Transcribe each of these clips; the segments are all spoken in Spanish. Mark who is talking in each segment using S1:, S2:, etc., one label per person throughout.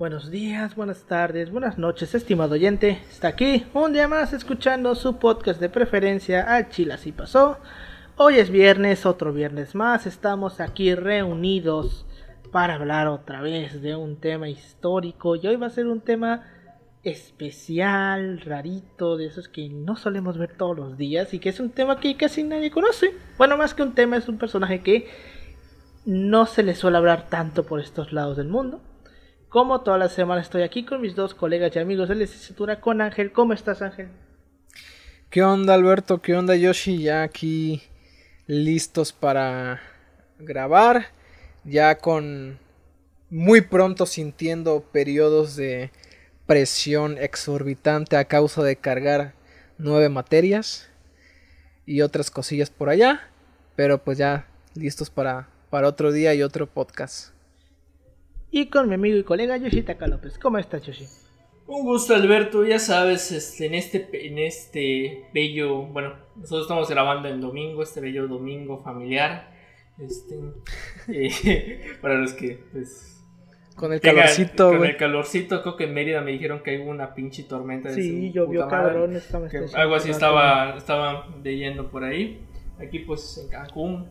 S1: Buenos días, buenas tardes, buenas noches, estimado oyente. Está aquí un día más escuchando su podcast de preferencia al Chile así pasó. Hoy es viernes, otro viernes más. Estamos aquí reunidos para hablar otra vez de un tema histórico. Y hoy va a ser un tema especial, rarito, de esos que no solemos ver todos los días y que es un tema que casi nadie conoce. Bueno, más que un tema, es un personaje que no se le suele hablar tanto por estos lados del mundo. Como toda la semana estoy aquí con mis dos colegas y amigos de la licenciatura con Ángel. ¿Cómo estás, Ángel?
S2: ¿Qué onda, Alberto? ¿Qué onda, Yoshi? Ya aquí listos para grabar. Ya con muy pronto sintiendo periodos de presión exorbitante a causa de cargar nueve materias y otras cosillas por allá. Pero pues ya listos para, para otro día y otro podcast
S1: y con mi amigo y colega Yoshitaka López. ¿Cómo estás, Yoshi?
S3: Un gusto, Alberto. Ya sabes, este, en, este, en este bello. Bueno, nosotros estamos grabando en domingo, este bello domingo familiar. Este, eh, para los que, pues.
S2: Con el calorcito,
S3: Con el calorcito, creo que en Mérida me dijeron que hay una pinche tormenta.
S1: sí, llovió cabrón.
S3: algo así estaba, estaba leyendo por ahí. Aquí, pues, en Cancún,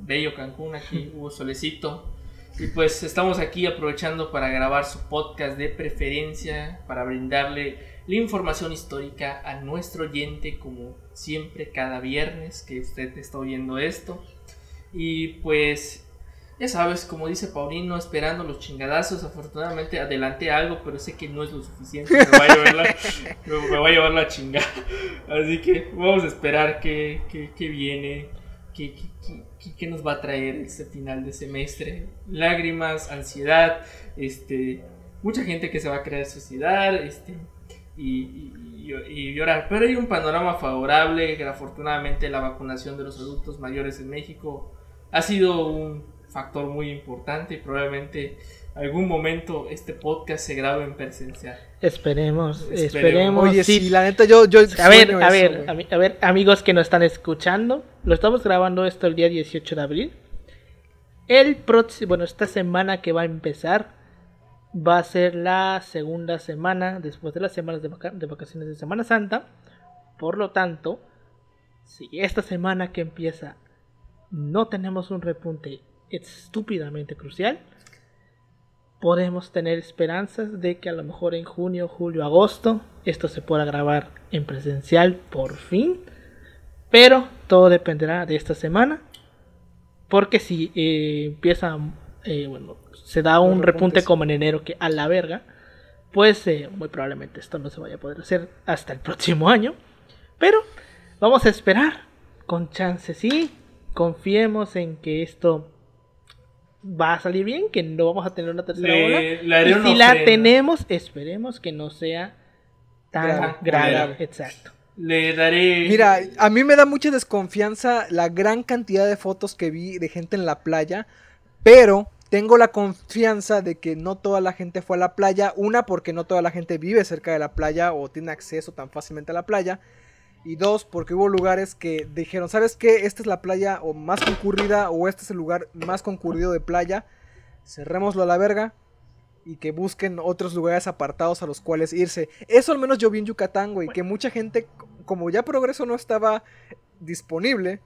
S3: bello Cancún, aquí hubo solecito y pues estamos aquí aprovechando para grabar su podcast de preferencia, para brindarle la información histórica a nuestro oyente, como siempre, cada viernes que usted está oyendo esto. Y pues, ya sabes, como dice Paulino, esperando los chingadazos. Afortunadamente adelanté algo, pero sé que no es lo suficiente. Me va a llevar la, me va a llevar la chingada. Así que vamos a esperar que, que viene ¿Qué, nos va a traer este final de semestre? Lágrimas, ansiedad, este, mucha gente que se va a querer suicidar este, y, llorar. Pero hay un panorama favorable, que afortunadamente la vacunación de los adultos mayores en México ha sido un factor muy importante y probablemente algún momento este podcast se grabe en presencial.
S1: Esperemos, esperemos. Oye,
S2: sí, la neta yo... yo
S1: a ver, a ver, a, ver, amigos que nos están escuchando, lo estamos grabando esto el día 18 de abril. El próximo, bueno, esta semana que va a empezar va a ser la segunda semana después de las semanas de, de vacaciones de Semana Santa. Por lo tanto, si esta semana que empieza no tenemos un repunte estúpidamente crucial, podemos tener esperanzas de que a lo mejor en junio, julio, agosto esto se pueda grabar en presencial por fin. Pero todo dependerá de esta semana. Porque si eh, empieza, eh, bueno, se da un repunte como en enero que a la verga, pues eh, muy probablemente esto no se vaya a poder hacer hasta el próximo año. Pero vamos a esperar con chances, sí. Confiemos en que esto va a salir bien, que no vamos a tener una tercera ola. y si la tenemos, esperemos que no sea tan grave. Exacto.
S3: Le daré.
S2: Mira, a mí me da mucha desconfianza la gran cantidad de fotos que vi de gente en la playa, pero tengo la confianza de que no toda la gente fue a la playa. Una, porque no toda la gente vive cerca de la playa o tiene acceso tan fácilmente a la playa. Y dos, porque hubo lugares que dijeron, ¿sabes qué? Esta es la playa o más concurrida o este es el lugar más concurrido de playa. Cerrémoslo a la verga y que busquen otros lugares apartados a los cuales irse. Eso al menos yo vi en Yucatán, güey, que mucha gente, como ya Progreso no estaba disponible,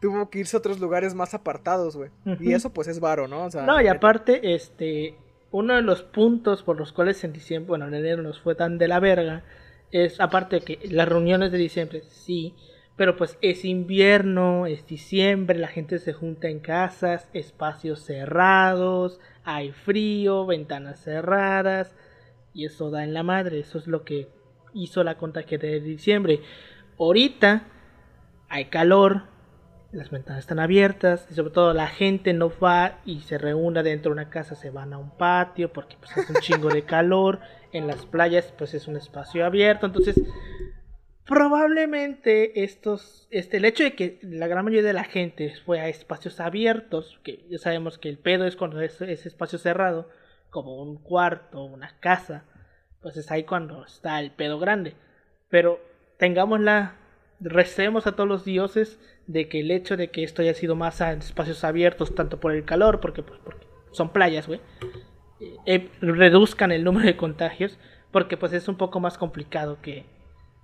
S2: tuvo que irse a otros lugares más apartados, güey. Y eso pues es varo, ¿no?
S1: no, y aparte, este, uno de los puntos por los cuales en diciembre, bueno, en enero nos fue tan de la verga es aparte de que las reuniones de diciembre, sí, pero pues es invierno, es diciembre, la gente se junta en casas, espacios cerrados, hay frío, ventanas cerradas, y eso da en la madre, eso es lo que hizo la contagia de diciembre. Ahorita hay calor, las ventanas están abiertas y sobre todo la gente no va y se reúne dentro de una casa, se van a un patio porque pues es un chingo de calor, en las playas pues es un espacio abierto, entonces probablemente estos, este, el hecho de que la gran mayoría de la gente fue a espacios abiertos, que ya sabemos que el pedo es cuando es ese espacio cerrado, como un cuarto, una casa, pues es ahí cuando está el pedo grande, pero tengamos la recemos a todos los dioses de que el hecho de que esto haya sido más en espacios abiertos, tanto por el calor, porque, pues, porque son playas, güey, eh, eh, reduzcan el número de contagios, porque pues es un poco más complicado que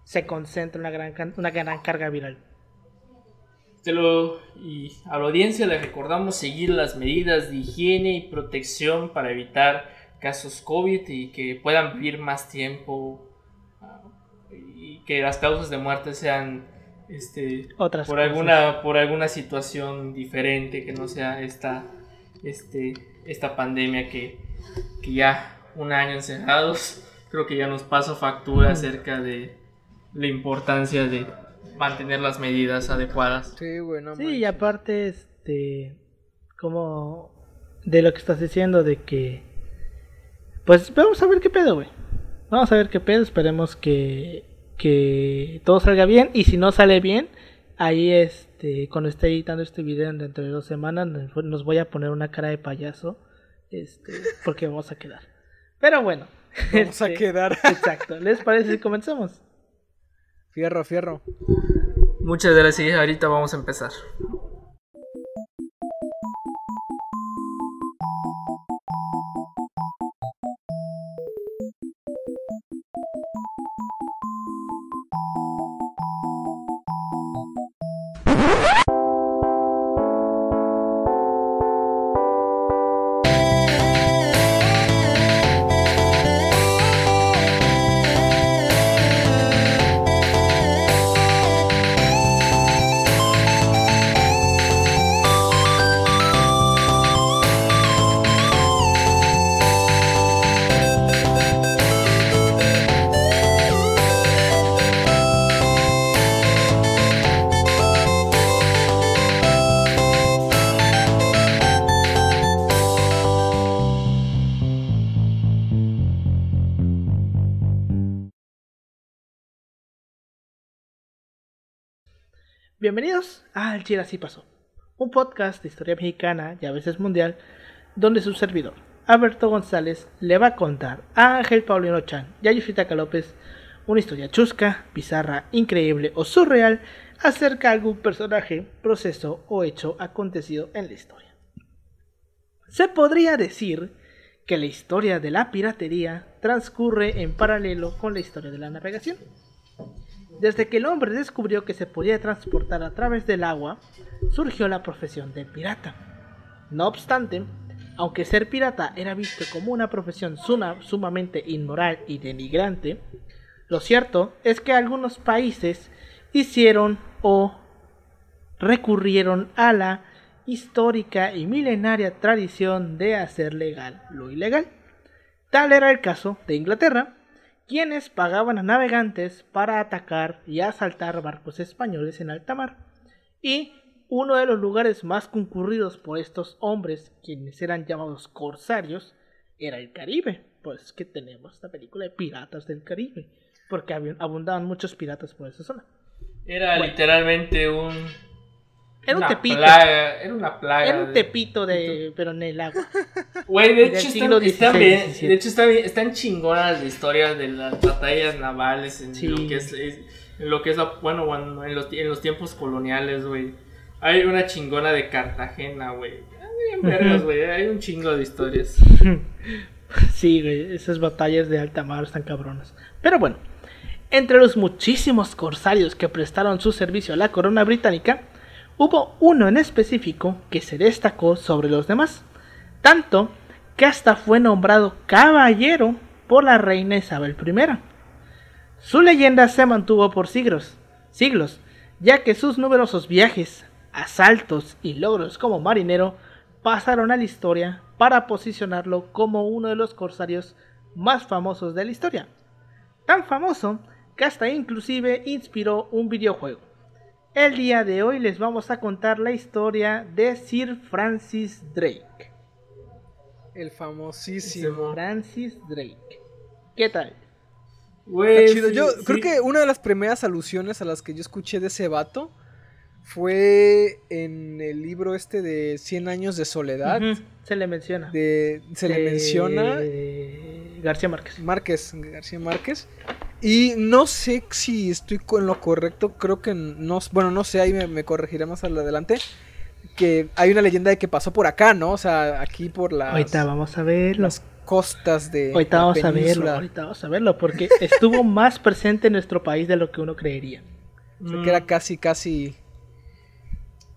S1: se concentre una gran, una gran carga viral.
S3: A la audiencia le recordamos seguir las medidas de higiene y protección para evitar casos COVID y que puedan vivir más tiempo y que las causas de muerte sean este,
S1: Otras
S3: por
S1: cosas.
S3: alguna por alguna situación diferente que no sea esta este esta pandemia que, que ya un año encerrados creo que ya nos pasó factura acerca de la importancia de mantener las medidas adecuadas
S2: Sí, güey, no
S1: Sí, y aparte, este, como de lo que estás diciendo, de que, pues vamos a ver qué pedo, güey. Vamos a ver qué pedo, esperemos que, que todo salga bien, y si no sale bien, ahí, este, cuando esté editando este video dentro de dos semanas, nos voy a poner una cara de payaso, este, porque vamos a quedar. Pero bueno.
S2: Vamos a
S1: este,
S2: quedar.
S1: Exacto, ¿les parece si comenzamos?
S2: Fierro, fierro.
S3: muchas gracias ahorita vamos a empezar
S1: Bienvenidos a El Chile Así Pasó, un podcast de historia mexicana y a veces mundial, donde su servidor, Alberto González, le va a contar a Ángel Paulino Chan y a Yusitaka López una historia chusca, bizarra, increíble o surreal acerca de algún personaje, proceso o hecho acontecido en la historia. Se podría decir que la historia de la piratería transcurre en paralelo con la historia de la navegación. Desde que el hombre descubrió que se podía transportar a través del agua, surgió la profesión de pirata. No obstante, aunque ser pirata era visto como una profesión suma- sumamente inmoral y denigrante, lo cierto es que algunos países hicieron o recurrieron a la histórica y milenaria tradición de hacer legal lo ilegal. Tal era el caso de Inglaterra, quienes pagaban a navegantes para atacar y asaltar barcos españoles en alta mar. Y uno de los lugares más concurridos por estos hombres, quienes eran llamados corsarios, era el Caribe. Pues es que tenemos esta película de Piratas del Caribe, porque abundaban muchos piratas por esa zona.
S3: era
S1: Bueno.
S3: literalmente un
S1: Era un tepito.
S3: plaga, era una plaga
S1: Era un tepito de, pero en el agua.
S3: Güey, de hecho, están, bien, de hecho están, están chingonas las historias de las batallas navales en
S1: Sí.
S3: lo que es, es- en lo que es la- bueno, bueno, en los, en los tiempos coloniales, güey. Hay una chingona de Cartagena, güey. Güey. Hay un chingo de historias.
S1: Sí, güey, esas batallas de alta mar están cabronas. Pero bueno, entre los muchísimos corsarios que prestaron su servicio a la corona británica, hubo uno en específico que se destacó sobre los demás, tanto que hasta fue nombrado caballero por la reina Isabel I. Su leyenda se mantuvo por siglos, siglos, ya que sus numerosos viajes, asaltos y logros como marinero pasaron a la historia para posicionarlo como uno de los corsarios más famosos de la historia. Tan famoso que hasta inclusive inspiró un videojuego. El día de hoy les vamos a contar la historia de Sir Francis Drake.
S2: El famosísimo.
S1: Francis Drake. ¿Qué tal?
S3: Güey,
S2: Está chido.
S3: sí,
S2: Yo
S3: sí.
S2: creo que una de las primeras alusiones a las que yo escuché de ese vato fue en el libro este de 100 años de soledad.
S1: Se le menciona.
S2: de, se le menciona
S1: García Márquez.
S2: Márquez, García Márquez. Y no sé si estoy con lo correcto, creo que no, bueno, no sé, ahí me, me corregiré más adelante. que hay una leyenda de que pasó por acá, ¿no? O sea, aquí por las,
S1: Ahorita vamos a verlo.
S2: las costas de
S1: Ahorita
S2: la
S1: vamos a verlo. Ahorita vamos a verlo. Porque estuvo más presente en nuestro país de lo que uno creería.
S2: O sea, que era casi, casi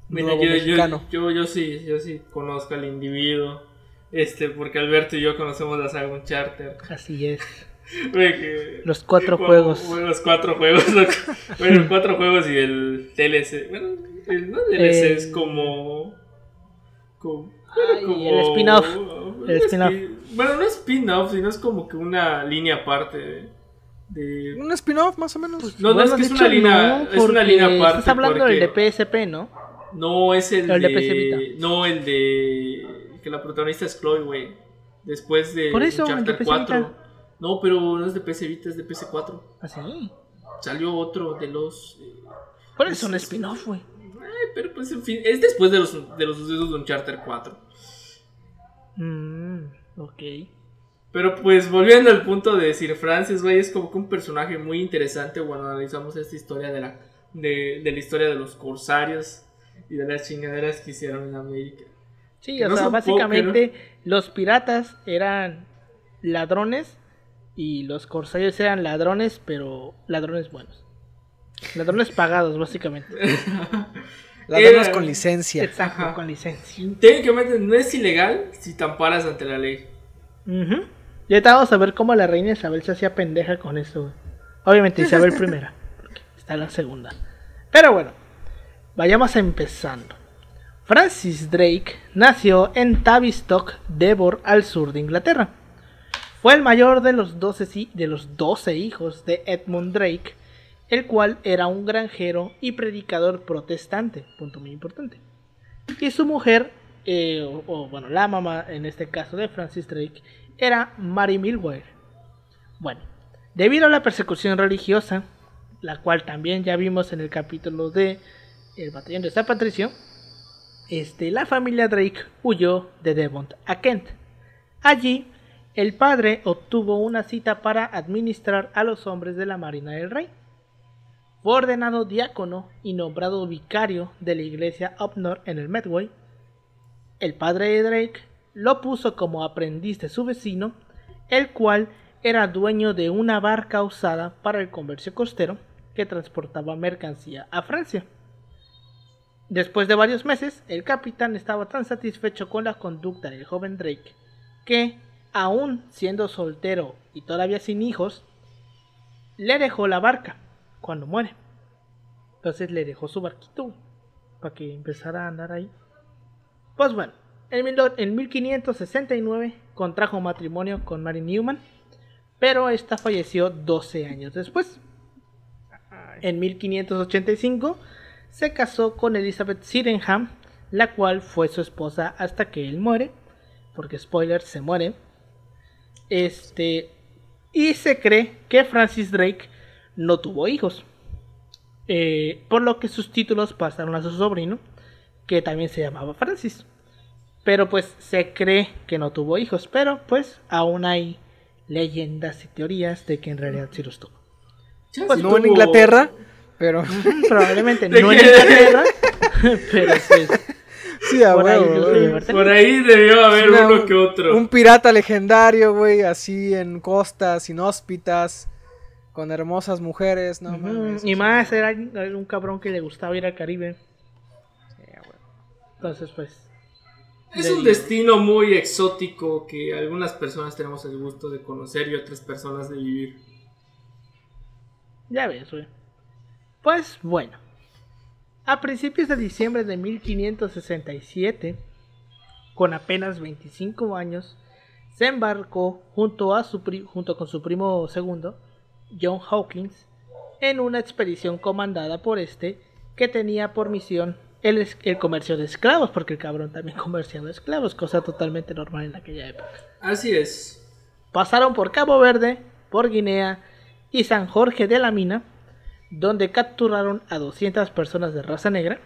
S3: Mira,
S2: nuevo
S3: yo, yo,
S2: mexicano.
S3: yo, yo sí, yo sí conozco al individuo. Este, porque Alberto y yo conocemos la saga Uncharted.
S1: Así es. Los cuatro
S3: como-
S1: juegos.
S3: bueno, los cuatro juegos. loco. bueno, cuatro juegos y el DLC. Bueno, el no DLC es
S1: El-
S3: como. como
S1: Ay,
S3: como-
S1: el spin-off. El spin-off.
S3: spin- Bueno, no es spin-off, sino es como que una línea aparte de. de-
S2: Un spin-off, más o menos.
S3: No, no, es que es una línea- es una línea aparte
S1: Estás hablando
S3: porque-
S1: del de PSP, ¿no?
S3: No, es el,
S1: El de
S3: de. No, el de. Que la protagonista es Chloe, güey. Después de.
S1: Por eso, el de
S3: Uncharted
S1: PC
S3: 4. No, pero no es de PC Vita, es de PC4.
S1: Así.
S3: Salió otro de los. eh,
S1: Por eso un spin-off, güey.
S3: Ay, pero pues en fin, es después de los, de los sucesos de Uncharted 4.
S1: Mm, ok.
S3: Pero pues volviendo al punto de Sir Francis, güey, es como que un personaje muy interesante cuando analizamos esta historia de la, de, de la historia de los corsarios y de las chingaderas que hicieron en América.
S1: Sí,
S3: Que
S1: o
S3: no
S1: sea, básicamente los piratas eran ladrones y los corsarios eran ladrones, pero ladrones buenos. Ladrones pagados, básicamente.
S2: Ladrones
S3: Era-
S2: con licencia.
S1: Exacto,
S3: Ajá.
S1: con licencia.
S3: Técnicamente no es ilegal si te amparas ante la ley.
S1: Ujú. Y ahorita vamos a ver cómo la reina Isabel se hacía pendeja con eso, güey. Obviamente Isabel primera, porque está la segunda. Pero bueno, vayamos empezando. Francis Drake nació en Tavistock, Devon, al sur de Inglaterra. Fue el mayor de los 12, hi- de los 12 hijos de Edmund Drake, el cual era un granjero y predicador protestante, punto muy importante. Y su mujer, eh, o, bueno, la mamá en este caso de Francis Drake, era Mary Milwire. Bueno, debido a la persecución religiosa, la cual también ya vimos en el capítulo de El batallón de San Patricio, este, la familia Drake huyó de Devon a Kent. Allí, el padre obtuvo una cita para administrar a los hombres de la Marina del Rey. Fue ordenado diácono y nombrado vicario de la iglesia Upnor en el Medway. El padre de Drake lo puso como aprendiz de su vecino, el cual era dueño de una barca usada para el comercio costero que transportaba mercancía a Francia. Después de varios meses, el capitán estaba tan satisfecho con la conducta del joven Drake que, aún siendo soltero y todavía sin hijos, le dejó la barca cuando muere. Entonces le dejó su barquito para que empezara a andar ahí. Pues bueno, en, mil- en 1569 contrajo matrimonio con Mary Newman, pero esta falleció 12 años después. En 1585 se casó con Elizabeth Sydenham, la cual fue su esposa hasta que él muere, porque spoiler, se muere. Este, y se cree que Francis Drake no tuvo hijos, eh, por lo que sus títulos pasaron a su sobrino, que también se llamaba Francis. Pero pues se cree que no tuvo hijos, pero pues aún hay leyendas y teorías de que en realidad sí los tuvo.
S3: Chance
S2: no en Inglaterra, pero
S1: Probablemente
S3: ¿De
S1: no en? Inglaterra, pero pues
S2: sí, a
S1: Por ahí
S2: huevo, güey.
S3: Por ahí debió haber
S2: Una-
S3: uno que otro.
S2: Un pirata legendario, güey, así en costas inhóspitas, con hermosas mujeres, no mames.
S1: y más era, era un cabrón que le gustaba ir al Caribe.
S2: Sí, a huevo.
S1: Entonces pues
S3: Es un destino muy exótico que algunas personas tenemos el gusto de conocer y otras personas de vivir.
S1: Ya ves, güey. Pues bueno. A principios de diciembre de 1567, con apenas 25 años, se embarcó junto, a su junto con su primo segundo, John Hawkins, en una expedición comandada por este que tenía por misión el, el comercio de esclavos, porque el cabrón también comerciaba esclavos, cosa totalmente normal en aquella época.
S3: Así es.
S1: Pasaron por Cabo Verde, por Guinea y San Jorge de la Mina, donde capturaron a 200 personas de raza negra.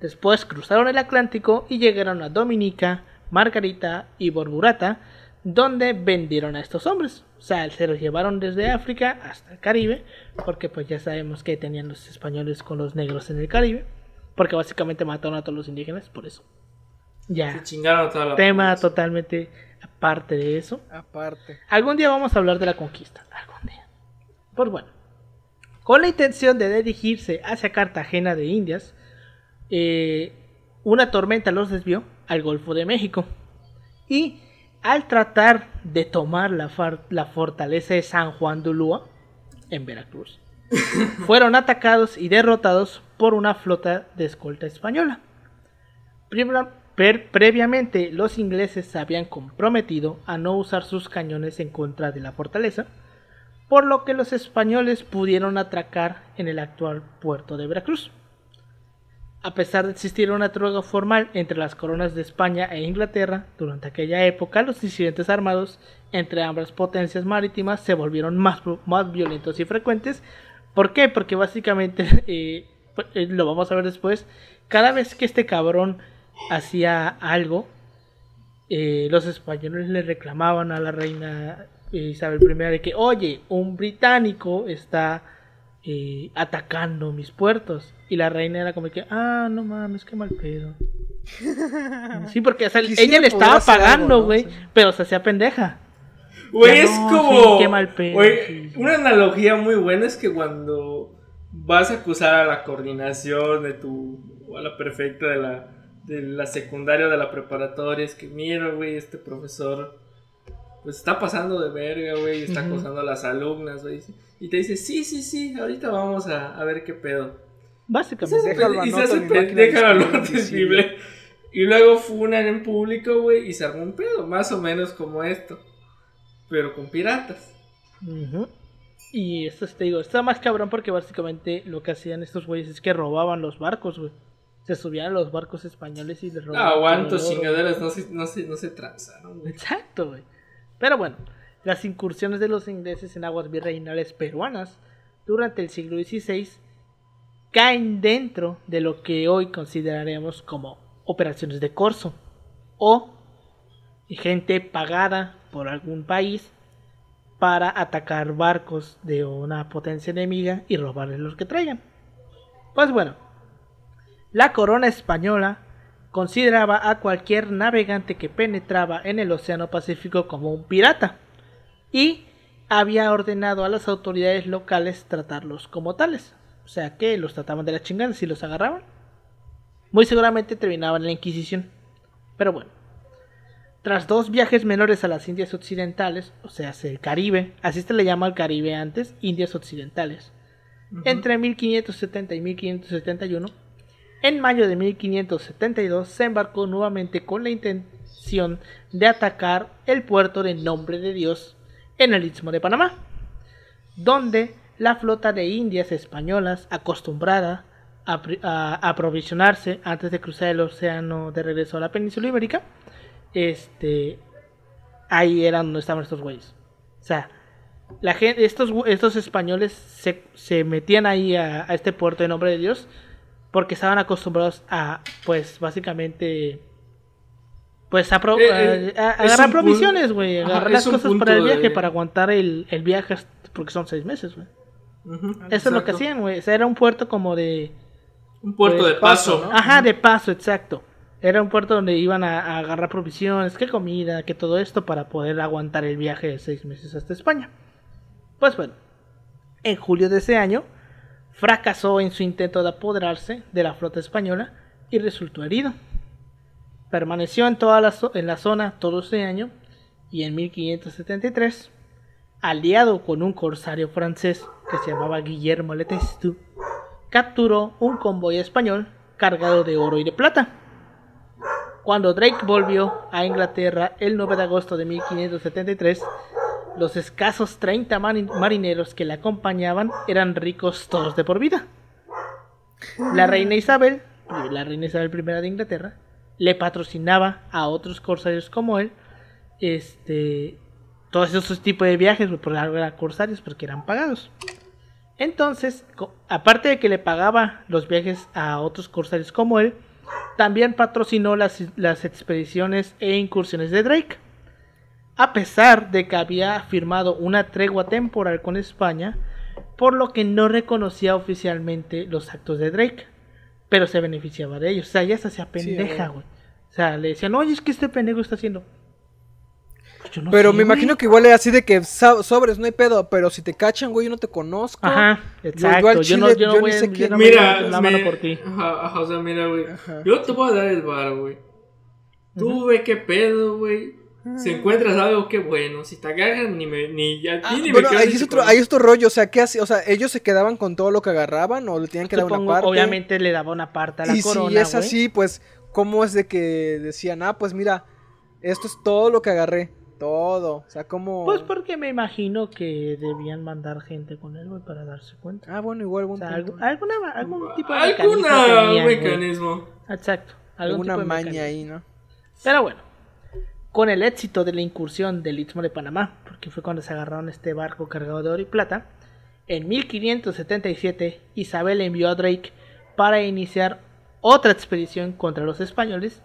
S1: Después cruzaron el Atlántico y llegaron a Dominica, Margarita y Borburata, donde vendieron a estos hombres. O sea, se los llevaron desde África hasta el Caribe, porque pues ya sabemos que tenían los españoles con los negros en el Caribe. porque básicamente mataron a todos los indígenas, por eso. Ya.
S3: Se chingaron a toda la
S1: Tema
S3: población.
S1: totalmente aparte de eso.
S2: Aparte.
S1: Algún día vamos a hablar de la conquista. Algún día. Pues bueno. Con la intención de dirigirse hacia Cartagena de Indias, eh, una tormenta los desvió al Golfo de México. Y al tratar de tomar la, fortaleza de San Juan de Ulúa, en Veracruz, fueron atacados y derrotados por una flota de escolta española. Previamente, los ingleses se habían comprometido a no usar sus cañones en contra de la fortaleza, por lo que los españoles pudieron atracar en el actual puerto de Veracruz. A pesar de existir una tregua formal entre las coronas de España e Inglaterra, durante aquella época los incidentes armados entre ambas potencias marítimas se volvieron más, más violentos y frecuentes. ¿Por qué? Porque básicamente, eh, pues, eh, lo vamos a ver después, cada vez que este cabrón hacía algo, eh, los españoles le reclamaban a la reina Isabel I de que, oye, un británico está eh, atacando mis puertos. Y la reina era como que, ah, no mames, qué mal pedo. Sí, porque o sea,
S2: Quisiera
S1: ella le estaba pagando,
S2: ¿no?
S1: güey,
S2: Sí.
S1: pero se hacía pendeja.
S3: Güey, es
S1: no,
S3: como.
S1: sí, qué mal pedo, sí.
S3: Una analogía muy buena es que cuando vas a acusar a la coordinación de tu. o a la perfecta de la, de la secundaria o de la preparatoria, es que mira, güey, este profesor. Pues está pasando de verga, güey, y está acosando a las alumnas, güey. Y te dice, sí, sí, sí, ahorita vamos a, a ver qué pedo.
S1: Básicamente.
S2: Déjalo
S3: y se hace pendeja la. Y luego funan en público, güey, y se armó un pedo, más o menos como esto. Pero con piratas.
S1: Ujú. Y esto te digo, está más cabrón porque básicamente lo que hacían estos güeyes es que robaban los barcos, güey. Se subían a los barcos españoles y les
S3: No,
S1: robaban.
S3: aguanto,
S1: el oro.
S3: chingaderas, no se, no se, no se transaron, güey.
S1: Exacto, güey. Pero bueno, las incursiones de los ingleses en aguas virreinales peruanas durante el siglo XVI caen dentro de lo que hoy consideraremos como operaciones de corso o gente pagada por algún país para atacar barcos de una potencia enemiga y robarles los que traigan. Pues bueno, la corona española consideraba a cualquier navegante que penetraba en el Océano Pacífico como un pirata y había ordenado a las autoridades locales tratarlos como tales. O sea que los trataban de la chingada si los agarraban. Muy seguramente terminaban en la Inquisición. Pero bueno. Tras dos viajes menores a las Indias Occidentales, o sea, hacia el Caribe, así se le llama al Caribe antes, Indias Occidentales, entre 1570 y 1571, en mayo de 1572 se embarcó nuevamente con la intención de atacar el puerto de Nombre de Dios en el Istmo de Panamá, donde la flota de indias españolas acostumbrada a, aprovisionarse antes de cruzar el océano de regreso a la península ibérica, este, ahí eran donde estaban estos güeyes. O sea, estos, españoles se, metían ahí a este puerto de nombre de Dios porque estaban acostumbrados a, pues, básicamente, pues, a, pro-
S3: Eh, eh,
S1: a- a
S3: es
S1: agarrar provisiones, güey, agarrar las cosas para el viaje,
S3: de-
S1: para aguantar el, el viaje, porque son seis meses, güey. Eso es lo que hacían, güey. O sea, era un puerto como de...
S3: Un puerto
S1: Pues,
S3: de paso, ¿no?
S1: Ajá, de paso, exacto. Era un puerto donde iban a, a agarrar provisiones, que comida, que todo esto para poder aguantar el viaje de seis meses hasta España. Pues bueno, en julio de ese año fracasó en su intento de apoderarse de la flota española y resultó herido. Permaneció en, toda la, en la zona todo ese año y en 1573, aliado con un corsario francés que se llamaba Guillermo Le Testu, capturó un convoy español cargado de oro y de plata. Cuando Drake volvió a Inglaterra el 9 de agosto de 1573, los escasos 30 mari- marineros que le acompañaban eran ricos todos de por vida. La reina Isabel, la reina Isabel I de Inglaterra, le patrocinaba a otros corsarios como él, este, todos esos tipos de viajes, pues, por algo eran corsarios porque eran pagados. Entonces, aparte de que le pagaba los viajes a otros corsarios como él, también patrocinó las, las expediciones e incursiones de Drake. A pesar de que había firmado una tregua temporal con España, por lo que no reconocía oficialmente los actos de Drake, pero se beneficiaba de ellos. O sea, ella se hacía pendeja,
S2: güey.
S1: O sea, le decían, oye, es que este pendejo está haciendo. Pues yo no
S2: pero
S1: sé,
S2: me
S1: güey.
S2: imagino que igual es así de que sobres, no hay pedo, pero si te cachan, güey, yo no te conozco.
S1: Ajá, exacto. Yo, no,
S2: chile,
S1: yo no
S2: yo
S1: voy
S2: ni
S1: a
S2: sé
S1: yo
S2: quién-
S3: Mira,
S1: la mano
S3: me-
S1: por ti.
S3: Ajá, ajá, o sea, mira, güey.
S2: Ajá.
S3: Yo te voy a dar el bar, güey. Tú ve qué pedo, güey. Si encuentras algo, qué bueno. Si te agarran, ni me. Ni ya
S2: Ah,
S3: ni me
S2: bueno, es
S3: te
S2: otro, es otro rollo, o sea, ¿qué hace? O sea, ellos se quedaban con todo lo que agarraban o le tenían que dar una parte.
S1: obviamente le daba una parte a la
S2: y
S1: corona,
S2: si es así, pues, ¿cómo es de que decían, ah, pues mira, esto es todo lo que agarré? Todo. O sea, como.
S1: Pues porque me imagino que debían mandar gente con él, güey, para darse cuenta.
S2: Ah, bueno, igual,
S1: O
S2: buen
S1: sea,
S2: punto.
S1: algu- alguna, algún tipo de mecanismo
S3: Alguna
S1: tenían,
S3: mecanismo.
S1: Exacto. algún
S2: Alguna
S1: tipo de
S2: maña
S1: mecanismo.
S2: ahí, ¿no?
S1: Pero bueno, con el éxito de la incursión del Istmo de Panamá, porque fue cuando se agarraron este barco cargado de oro y plata, en 1577 Isabel envió a Drake para iniciar otra expedición contra los españoles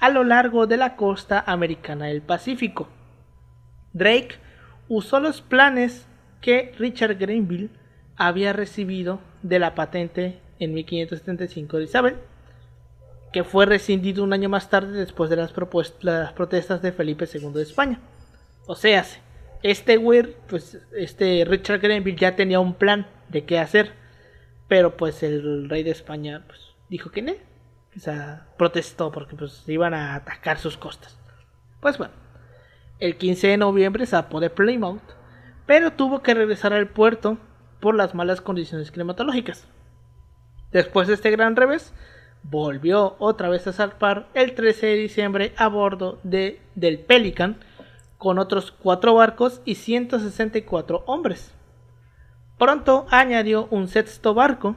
S1: a lo largo de la costa americana del Pacífico. Drake usó los planes que Richard Grenville había recibido de la patente en 1575 de Isabel, que fue rescindido un año más tarde después de las, protestas de Felipe II de España. O sea, este güey, pues este Richard Grenville ya tenía un plan de qué hacer, pero pues el rey de España pues, dijo que no. O sea, protestó porque pues iban a atacar sus costas. Pues bueno, el 15 de noviembre zapó de Plymouth, pero tuvo que regresar al puerto por las malas condiciones climatológicas. Después de este gran revés, volvió otra vez a zarpar el 13 de diciembre a bordo de, del Pelican con otros cuatro barcos y 164 hombres. Pronto añadió un sexto barco,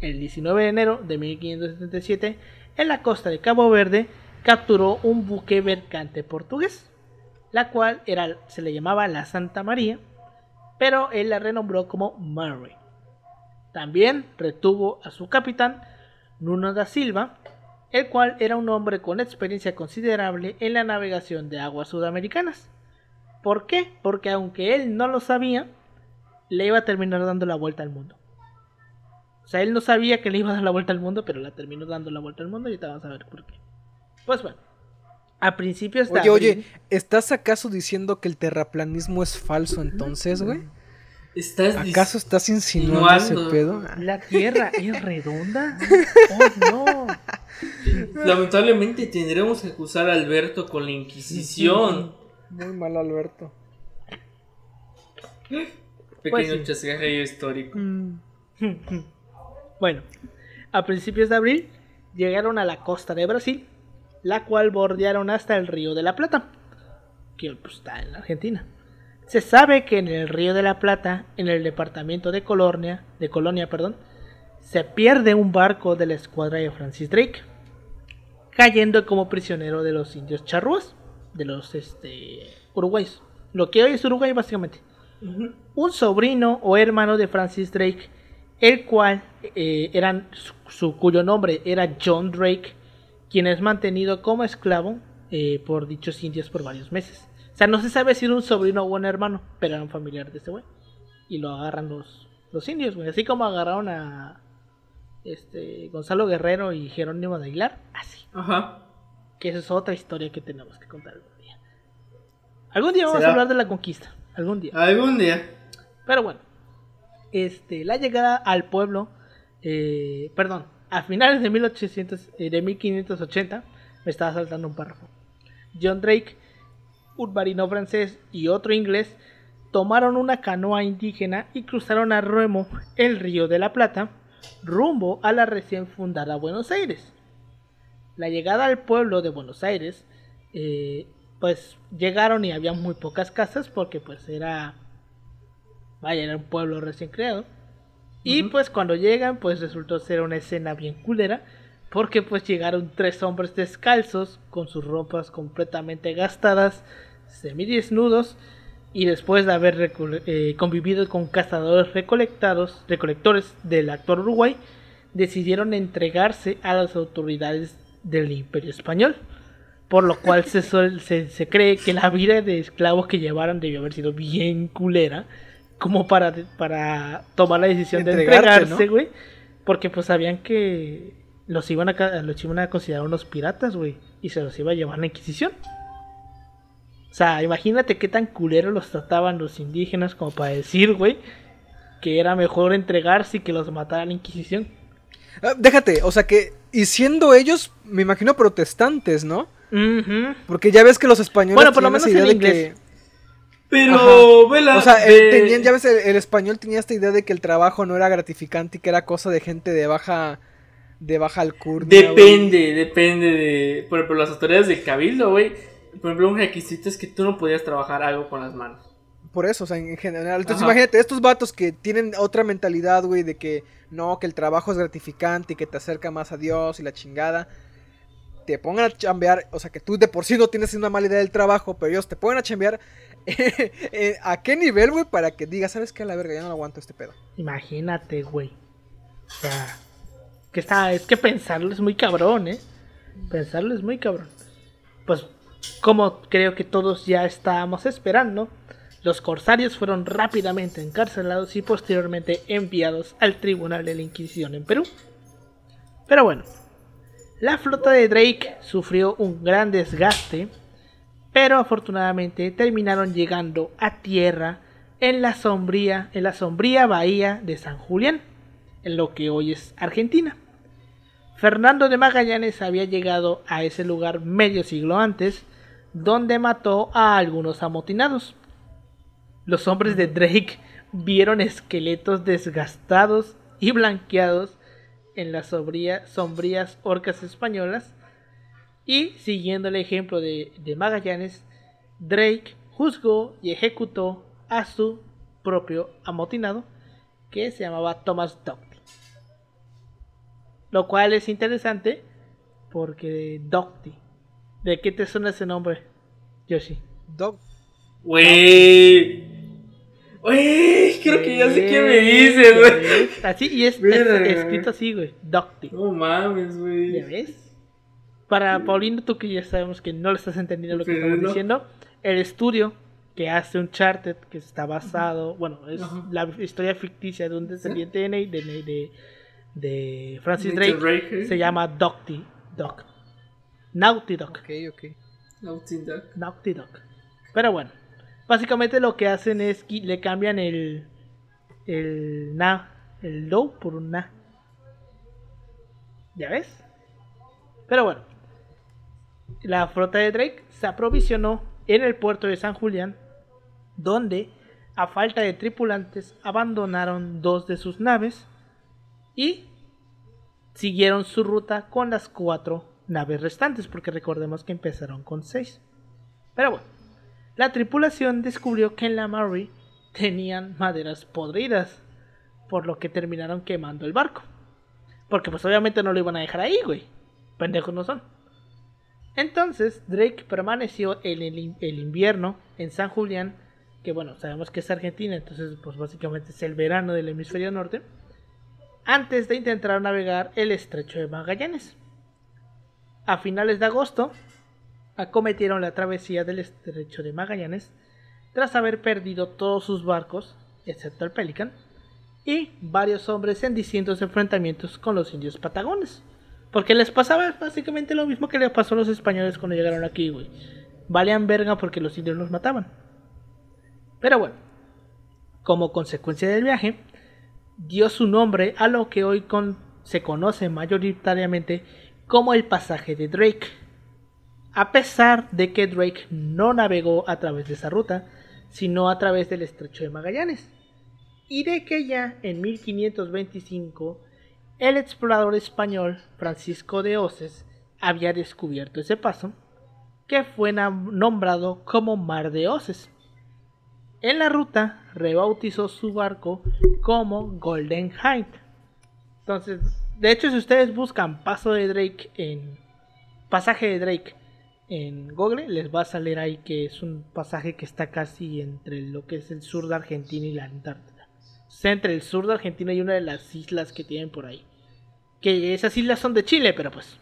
S1: el 19 de enero de 1577, en la costa de Cabo Verde, capturó un buque mercante portugués, la cual era, se le llamaba la Santa María, pero él la renombró como Murray. También retuvo a su capitán, Nuno da Silva, el cual era un hombre con experiencia considerable en la navegación de aguas sudamericanas. ¿Por qué? Porque aunque él no lo sabía, le iba a terminar dando la vuelta al mundo. O sea, él no sabía que le iba a dar la vuelta al mundo, pero la terminó dando la vuelta al mundo y te vamos a ver por qué. Pues bueno, a principios de
S2: Oye, oye, ¿estás acaso diciendo que el terraplanismo es falso entonces, güey?
S3: ¿Estás dic-
S2: ¿Acaso estás insinuando ese pedo?
S1: la Tierra es redonda. Oh no.
S3: Lamentablemente tendremos que acusar a Alberto con la Inquisición.
S2: Muy mal, Alberto.
S3: Pequeño
S1: Pues sí.
S3: histórico.
S1: Bueno, a principios de abril llegaron a la costa de Brasil, la cual bordearon hasta el río de la Plata, que pues, está en la Argentina. Se sabe que en el río de la Plata, en el departamento de Colonia, de Colonia, perdón, se pierde un barco de la escuadra de Francis Drake, cayendo como prisionero de los indios charrúas, de los este, uruguayos. Lo que hoy es Uruguay básicamente un sobrino o hermano de Francis Drake, el cual eh, eran su, su- cuyo nombre era John Drake, quien es mantenido como esclavo eh, por dichos indios por varios meses. O sea, no se sabe si era un sobrino o un hermano, pero era un familiar de este güey. Y lo agarran los, los indios, güey. Así como agarraron a este Gonzalo Guerrero y Jerónimo de Aguilar, así.
S3: Ajá.
S1: Que esa es otra historia que tenemos que contar algún día. Algún día vamos
S3: ¿Será?
S1: a hablar de la conquista. Algún día.
S3: Algún día.
S1: Pero bueno, este, la llegada al pueblo, eh, perdón, a finales de, 1800, eh, de 1580, me estaba saltando un párrafo. John Drake, un marino francés y otro inglés tomaron una canoa indígena y cruzaron a remo el río de la Plata rumbo a la recién fundada Buenos Aires. La llegada al pueblo de Buenos Aires, eh, pues llegaron y había muy pocas casas porque pues era Vaya, era un pueblo recién creado. Y pues cuando llegan, pues resultó ser una escena bien culera. Porque pues llegaron tres hombres descalzos, con sus ropas completamente gastadas, semidesnudos. Y después de haber eh, convivido con cazadores recolectados, recolectores del actual Uruguay, decidieron entregarse a las autoridades del Imperio Español. Por lo cual se, se, se cree que la vida de esclavos que llevaron debió haber sido bien culera. Como para, para tomar la decisión de entregarse,
S2: ¿no?
S1: güey. Porque pues sabían que, los iban a, ca- los iban a considerar unos piratas, güey. Y se los iba a llevar la Inquisición. O sea, imagínate qué tan culero los trataban los indígenas como para decir, güey, que era mejor entregarse y que los matara la Inquisición.
S2: Ah, déjate, o sea que, y siendo ellos, me imagino protestantes, ¿no? Porque ya ves que los españoles
S1: Bueno, por lo
S2: esa
S1: menos
S2: idea
S1: en
S2: de
S1: inglés.
S3: Pero,
S2: Ajá.
S3: vela.
S2: que, o sea,
S3: de-
S2: eh, tenían, ya ves, el, el español tenía esta idea de que el trabajo no era gratificante y que era cosa de gente de baja, de baja alcurnia.
S3: Depende, depende de. Por ejemplo, las autoridades del cabildo, güey. Por ejemplo, un requisito es que tú no podías trabajar algo con las manos.
S2: Por eso, o sea, en general. Entonces,
S3: Ajá.
S2: imagínate, estos vatos que tienen otra mentalidad, güey, de que no, que el trabajo es gratificante y que te acerca más a Dios y la chingada. Te pongan a chambear, o sea, que tú de por sí no tienes una mala idea del trabajo, pero ellos te ponen a chambear. eh, ¿A qué nivel, güey? Para que digas, ¿sabes qué? A la verga, ya no lo aguanto este pedo.
S1: Imagínate, güey. O sea, que está, es que pensarlo es muy cabrón, ¿eh? Pensarlo es muy cabrón. Pues, como creo que todos ya estábamos esperando, los corsarios fueron rápidamente encarcelados y posteriormente enviados al Tribunal de la Inquisición en Perú. Pero bueno, la flota de Drake sufrió un gran desgaste, pero afortunadamente terminaron llegando a tierra en la sombría, en la sombría bahía de San Julián, en lo que hoy es Argentina. Fernando de Magallanes había llegado a ese lugar medio siglo antes, donde mató a algunos amotinados. Los hombres de Drake vieron esqueletos desgastados y blanqueados en las sombría- sombrías orcas españolas y siguiendo el ejemplo de, Magallanes, Drake juzgó y ejecutó a su propio amotinado que se llamaba Thomas Docty. Lo cual es interesante porque Docty. ¿De qué te suena ese nombre, Yoshi?
S2: Doc,
S3: Güey. Güey, creo que ya sé qué me dices, güey.
S1: Así, y es, escrito así, güey. Docty.
S3: No mames,
S1: ¿Ya
S3: güey.
S1: ves? Para Paulino, tú que ya sabemos que no le estás entendiendo lo que
S3: Pero
S1: estamos
S3: no.
S1: diciendo, el estudio que hace Uncharted, que está basado, bueno, es
S3: Ajá.
S1: la historia ficticia de un descendiente de, Ne- de, Ne- de, de Francis
S3: Nathan
S1: Drake,
S3: Drake, ¿eh?
S1: se llama Docty Dog. Naughty Dog.
S2: ok, ok.
S3: Naughty Dog.
S1: Naughty Dog. Pero bueno, básicamente lo que hacen es que le cambian el el na, el do por un na. ¿Ya ves? Pero bueno, la flota de Drake se aprovisionó en el puerto de San Julián, donde, a falta de tripulantes, abandonaron dos de sus naves y siguieron su ruta con las cuatro naves restantes, porque recordemos que empezaron con seis. Pero bueno, la tripulación descubrió que en la Mary tenían maderas podridas, por lo que terminaron quemando el barco. Porque pues obviamente no lo iban a dejar ahí, güey. Pendejos no son. Entonces Drake permaneció en el, el invierno en San Julián, que bueno, sabemos que es Argentina, entonces pues básicamente es el verano del hemisferio norte, antes de intentar navegar el estrecho de Magallanes. A finales de agosto, acometieron la travesía del estrecho de Magallanes tras haber perdido todos sus barcos, excepto el Pelican, y varios hombres en distintos enfrentamientos con los indios patagones. Porque les pasaba básicamente lo mismo que les pasó a los españoles cuando llegaron aquí, güey. Valían verga porque los indios los mataban. Pero bueno, como consecuencia del viaje, dio su nombre a lo que hoy se conoce mayoritariamente como el pasaje de Drake. A pesar de que Drake no navegó a través de esa ruta, sino a través del estrecho de Magallanes. Y de que ya en 1525 el explorador español Francisco de Oces había descubierto ese paso, que fue nombrado como Mar de Oces. En la ruta rebautizó su barco como Golden Hind. Entonces, de hecho, si ustedes buscan paso de Drake en pasaje de Drake en Google, les va a salir ahí que es un pasaje que está casi entre lo que es el sur de Argentina y la Antártida. O sea, entre el sur de Argentina y una de las islas que tienen por ahí. Que esas islas son de Chile, pero pues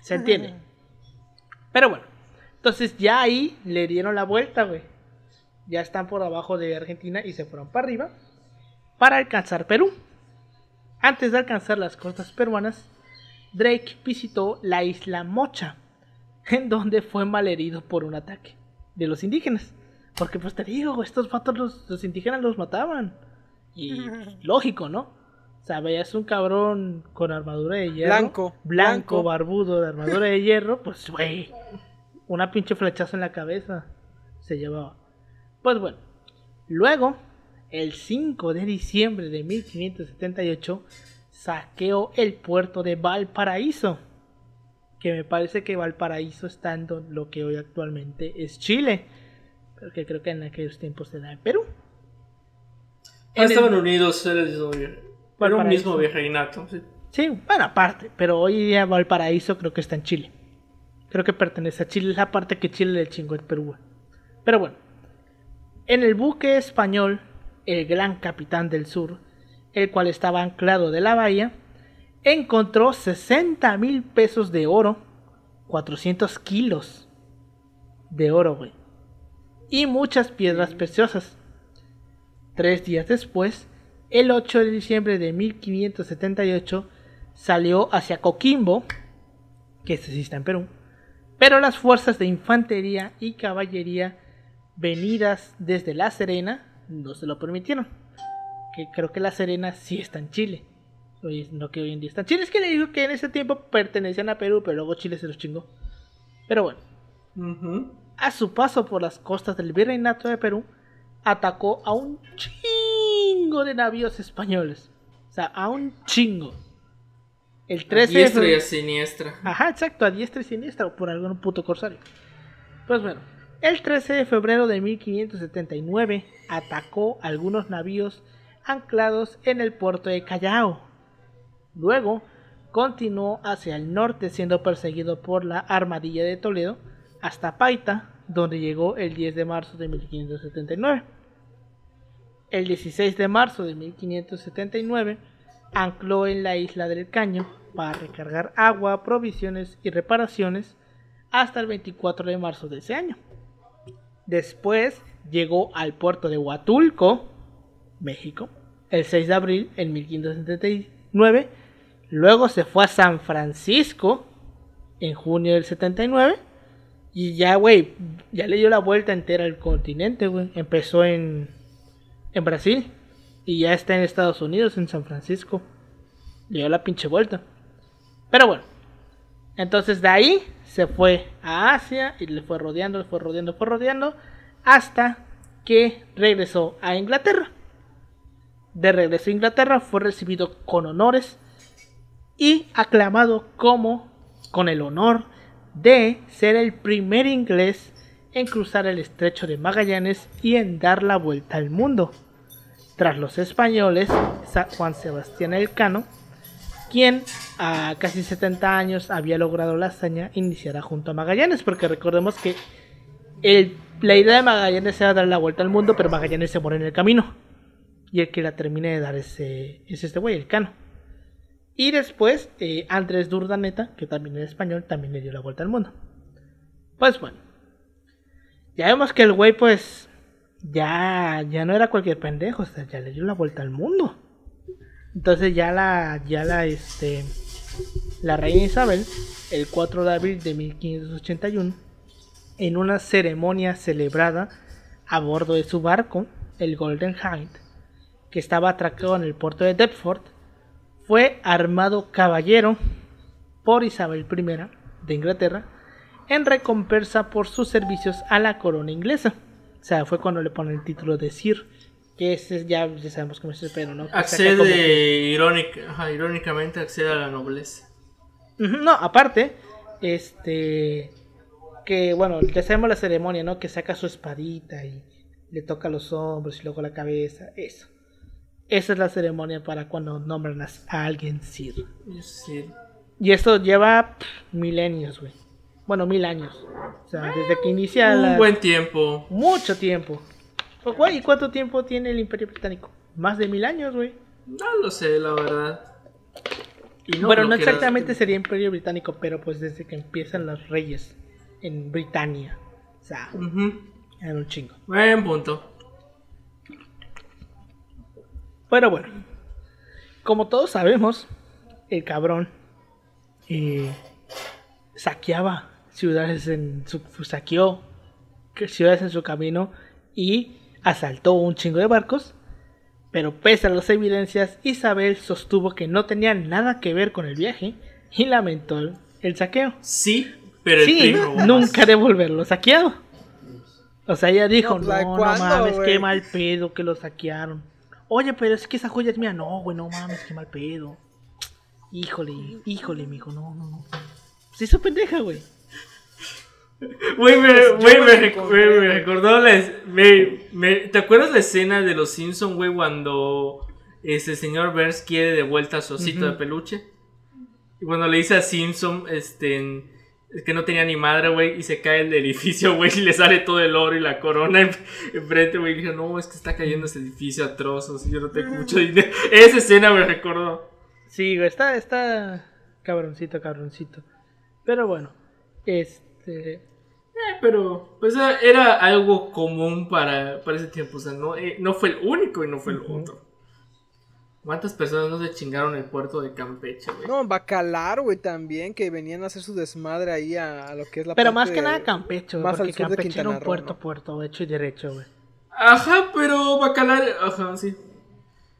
S1: se entiende. Pero bueno, entonces ya ahí le dieron la vuelta, güey. Ya están por abajo de Argentina y se fueron para arriba para alcanzar Perú. Antes de alcanzar las costas peruanas, Drake visitó la isla Mocha, en donde fue malherido por un ataque de los indígenas. Porque pues te digo, estos patos los, los indígenas los mataban. Y lógico, ¿no? O sea, veías un cabrón con armadura de hierro.
S2: Blanco,
S1: Blanco,
S2: blanco.
S1: barbudo, de armadura de hierro. Pues, güey. Una pinche flechazo en la cabeza. Se llevaba. Pues bueno. Luego, el 5 de diciembre de 1578, saqueó el puerto de Valparaíso. Que me parece que Valparaíso está en lo que hoy actualmente es Chile. Pero que creo que en aquellos tiempos era en Perú.
S3: Ah,
S1: En el-
S3: estaban unidos, era el mismo, virreinato. sí.
S1: Sí, bueno, aparte, pero hoy día Valparaíso creo que está en Chile. Creo que pertenece a Chile, es la parte que Chile le chingó el Perú. Pero bueno, en el buque español, el Gran Capitán del Sur, el cual estaba anclado de la bahía, encontró 60 mil pesos de oro, 400 kilos de oro, güey, y muchas piedras preciosas. Tres días después, el 8 de diciembre de 1578, salió hacia Coquimbo, que este sí está en Perú, pero las fuerzas de infantería y caballería venidas desde La Serena no se lo permitieron. Que creo que La Serena sí está en Chile. Hoy no que hoy en día está en Chile. Es que le digo que en ese tiempo pertenecían a Perú, pero luego Chile se los chingó. Pero bueno, a su paso por las costas del virreinato de Perú, atacó a un chingo de navíos españoles. O sea, a un chingo. El 13 de
S3: Diestra y
S1: febrero-
S3: a siniestra.
S1: Ajá, exacto, a diestra y siniestra, por algún puto corsario. Pues bueno, el 13 de febrero de 1579 atacó algunos navíos anclados en el puerto de Callao. Luego continuó hacia el norte siendo perseguido por la Armadilla de Toledo hasta Paita, donde llegó el 10 de marzo de 1579. El 16 de marzo de 1579 ancló en la isla del Caño para recargar agua, provisiones y reparaciones hasta el 24 de marzo de ese año. Después llegó al puerto de Huatulco, México, el 6 de abril en 1579. Luego se fue a San Francisco en junio del 79. Y ya, güey, ya le dio la vuelta entera al continente, güey. Empezó en, en Brasil y ya está en Estados Unidos, en San Francisco. Le dio la pinche vuelta. Pero bueno, entonces de ahí se fue a Asia y le fue rodeando, le fue rodeando, fue rodeando hasta que regresó a Inglaterra. De regreso a Inglaterra fue recibido con honores y aclamado como con el honor de ser el primer inglés en cruzar el estrecho de Magallanes y en dar la vuelta al mundo. Tras los españoles, Juan Sebastián Elcano, quien a casi 70 años había logrado la hazaña, iniciará junto a Magallanes, porque recordemos que el- la idea de Magallanes era dar la vuelta al mundo, pero Magallanes se muere en el camino. Y el que la termine de dar es este güey, el Cano. Y después, eh, Andrés Durdaneta, que también es español, también le dio la vuelta al mundo. Pues bueno. Ya vemos que el güey, pues, ya, ya no era cualquier pendejo, ya le dio la vuelta al mundo. Entonces ya la, ya la, este, la reina Isabel, el 4 de abril de 1581, en una ceremonia celebrada a bordo de su barco, el Golden Hind, que estaba atracado en el puerto de Deptford, fue armado caballero por Isabel I de Inglaterra en recompensa por sus servicios a la corona inglesa. O sea, fue cuando le ponen el título de Sir, que ese ya, ya sabemos cómo es el pedo, ¿no? Que saca como
S3: Accede irónica, ajá, irónicamente accede a la nobleza.
S1: No, aparte, este. Que bueno, ya sabemos la ceremonia, ¿no? Que saca su espadita y le toca los hombros y luego la cabeza. Eso. Esa es la ceremonia para cuando nombran a alguien Sir. Y esto lleva pff, milenios, güey. Bueno, mil años. O sea, desde que inicia la...
S3: un buen tiempo.
S1: Mucho tiempo. Pues, güey, ¿y cuánto tiempo tiene el Imperio Británico? Más de mil años, güey.
S3: No lo sé, la verdad. Y
S1: bueno, no
S3: era-
S1: exactamente sería Imperio Británico, pero pues desde que empiezan los reyes en Britania. O sea,
S3: Ujú.
S1: era un chingo.
S3: Buen punto.
S1: Pero bueno, como todos sabemos, el cabrón eh, saqueaba ciudades en su saqueó ciudades en su camino y asaltó un chingo de barcos. Pero pese a las evidencias, Isabel sostuvo que no tenía nada que ver con el viaje y lamentó el, saqueo.
S3: Sí, pero el
S1: sí, nunca devolverlo saqueado. O sea, ella dijo, no, pues, no, mames, qué mal pedo que lo saquearon. Oye, pero es que esa joya es mía. No, güey, no mames, qué mal pedo. Híjole, híjole, mijo, no, no, no. Se hizo pendeja, güey.
S3: Güey, me, recordó ¿Te acuerdas la escena de los Simpsons, güey, cuando ese señor Burns quiere de vuelta a su osito de peluche? Y cuando le dice a Simpson, este, que no tenía ni madre, güey, y se cae el edificio, güey, y le sale todo el oro y la corona enfrente, güey, y dije, no, es que está cayendo ese edificio a trozos, y yo no tengo mucho dinero. Esa escena me recordó.
S1: Sí, güey, está, está cabroncito, cabroncito. Pero bueno, este...
S3: Eh, pero pues era algo común para, para ese tiempo. O sea, no, eh, no fue el único y no fue el otro. ¿Cuántas personas no se chingaron el puerto de Campeche, güey?
S2: No, Bacalar, güey, también, que venían a hacer su desmadre ahí a, lo que es la
S1: Pero más que nada Campeche, güey, porque Campeche era un puerto, puerto, hecho y derecho, güey.
S3: Ajá, pero Bacalar, ajá, sí.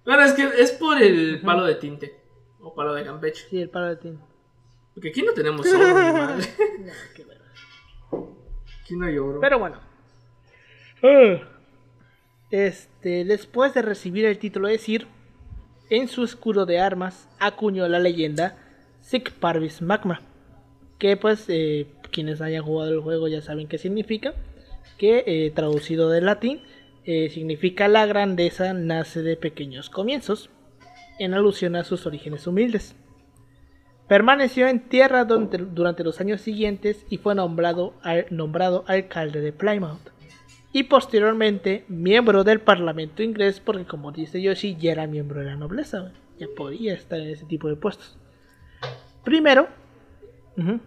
S3: Bueno, es que es por el palo de tinte, o palo de Campeche.
S1: Sí, el palo de tinte.
S3: Porque aquí no tenemos oro, madre. no, qué
S1: pero bueno. Este, después de recibir el título de Sir, en su escudo de armas acuñó la leyenda Sic Parvis Magma. Que pues eh, quienes hayan jugado el juego ya saben qué significa. Que eh, traducido del latín eh, significa la grandeza nace de pequeños comienzos. En alusión a sus orígenes humildes. Permaneció en tierra durante, los años siguientes y fue nombrado, nombrado alcalde de Plymouth. Y posteriormente miembro del Parlamento inglés porque como dice Yoshi ya era miembro de la nobleza. Ya podía estar en ese tipo de puestos. Primero...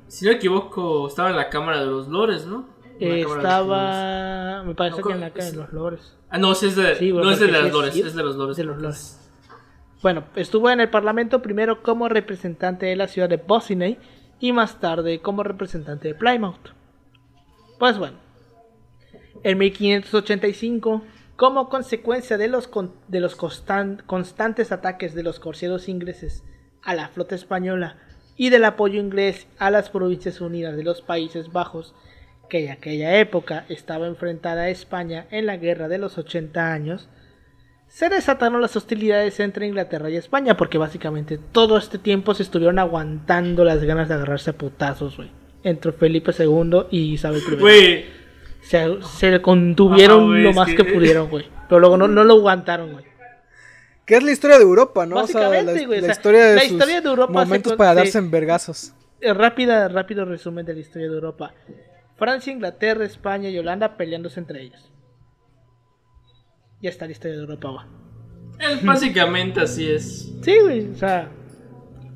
S3: Si no me equivoco, estaba en la Cámara de los Lores, ¿no?
S1: estaba... Me parece que en la Cámara de los Lores.
S3: Ah, no, es de, no es de, los Lores, es de los Lores.
S1: De los Lores. Bueno, estuvo en el Parlamento primero como representante de la ciudad de Bosney y más tarde como representante de Plymouth. Pues bueno, en 1585, como consecuencia de los, de los constantes ataques de los corsarios ingleses a la flota española y del apoyo inglés a las provincias unidas de los Países Bajos, que en aquella época estaba enfrentada a España en la guerra de los 80 años, se desataron las hostilidades entre Inglaterra y España, porque básicamente todo este tiempo se estuvieron aguantando las ganas de agarrarse a putazos, güey. Entre Felipe II y Isabel I.
S3: Güey.
S1: Se, se contuvieron lo más que... pudieron, güey. Pero luego no, no lo aguantaron, güey.
S2: Que es la historia de Europa, ¿no? Básicamente, o sea, la, la, historia de, la historia de Europa momentos para darse en vergazos.
S1: Eh, rápida, rápido resumen de la historia de Europa. Francia, Inglaterra, España y Holanda peleándose entre ellos ya está la historia de Europa,
S3: Es básicamente así es.
S1: Sí, güey, o sea,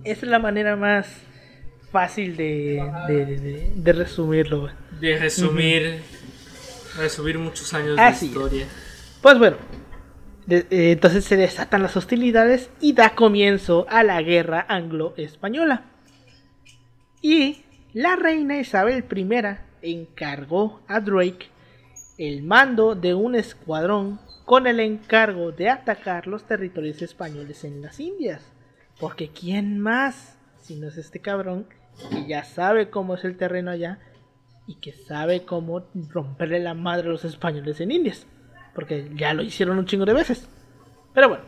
S1: esa es la manera más fácil de, de, resumirlo, güey.
S3: De resumir, resumir muchos años de historia.
S1: Pues bueno, eh, entonces se desatan las hostilidades y da comienzo a la guerra anglo-española. Y la reina Isabel I encargó a Drake el mando de un escuadrón con el encargo de atacar los territorios españoles en las Indias. Porque ¿quién más? Si no es este cabrón que ya sabe cómo es el terreno allá y que sabe cómo romperle la madre a los españoles en Indias. Porque ya lo hicieron un chingo de veces. Pero bueno,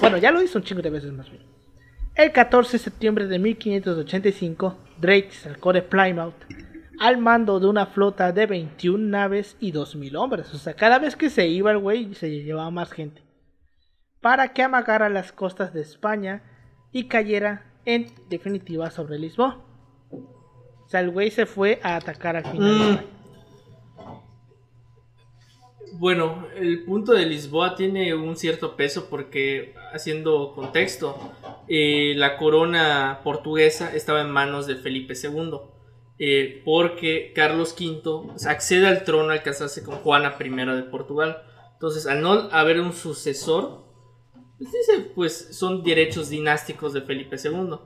S1: bueno, ya lo hizo un chingo de veces más bien. El 14 de septiembre de 1585, Drake sacó de Plymouth al mando de una flota de 21 naves y 2.000 hombres. O sea, cada vez que se iba el güey se llevaba más gente. Para que amagara las costas de España y cayera en definitiva sobre Lisboa. O sea, el güey se fue a atacar al final. Mm.
S3: Bueno, el punto de Lisboa tiene un cierto peso porque, haciendo contexto, eh, la corona portuguesa estaba en manos de Felipe II eh, porque Carlos V accede al trono al casarse con Juana I de Portugal. Entonces, al no haber un sucesor, pues, dice, pues son derechos dinásticos de Felipe II.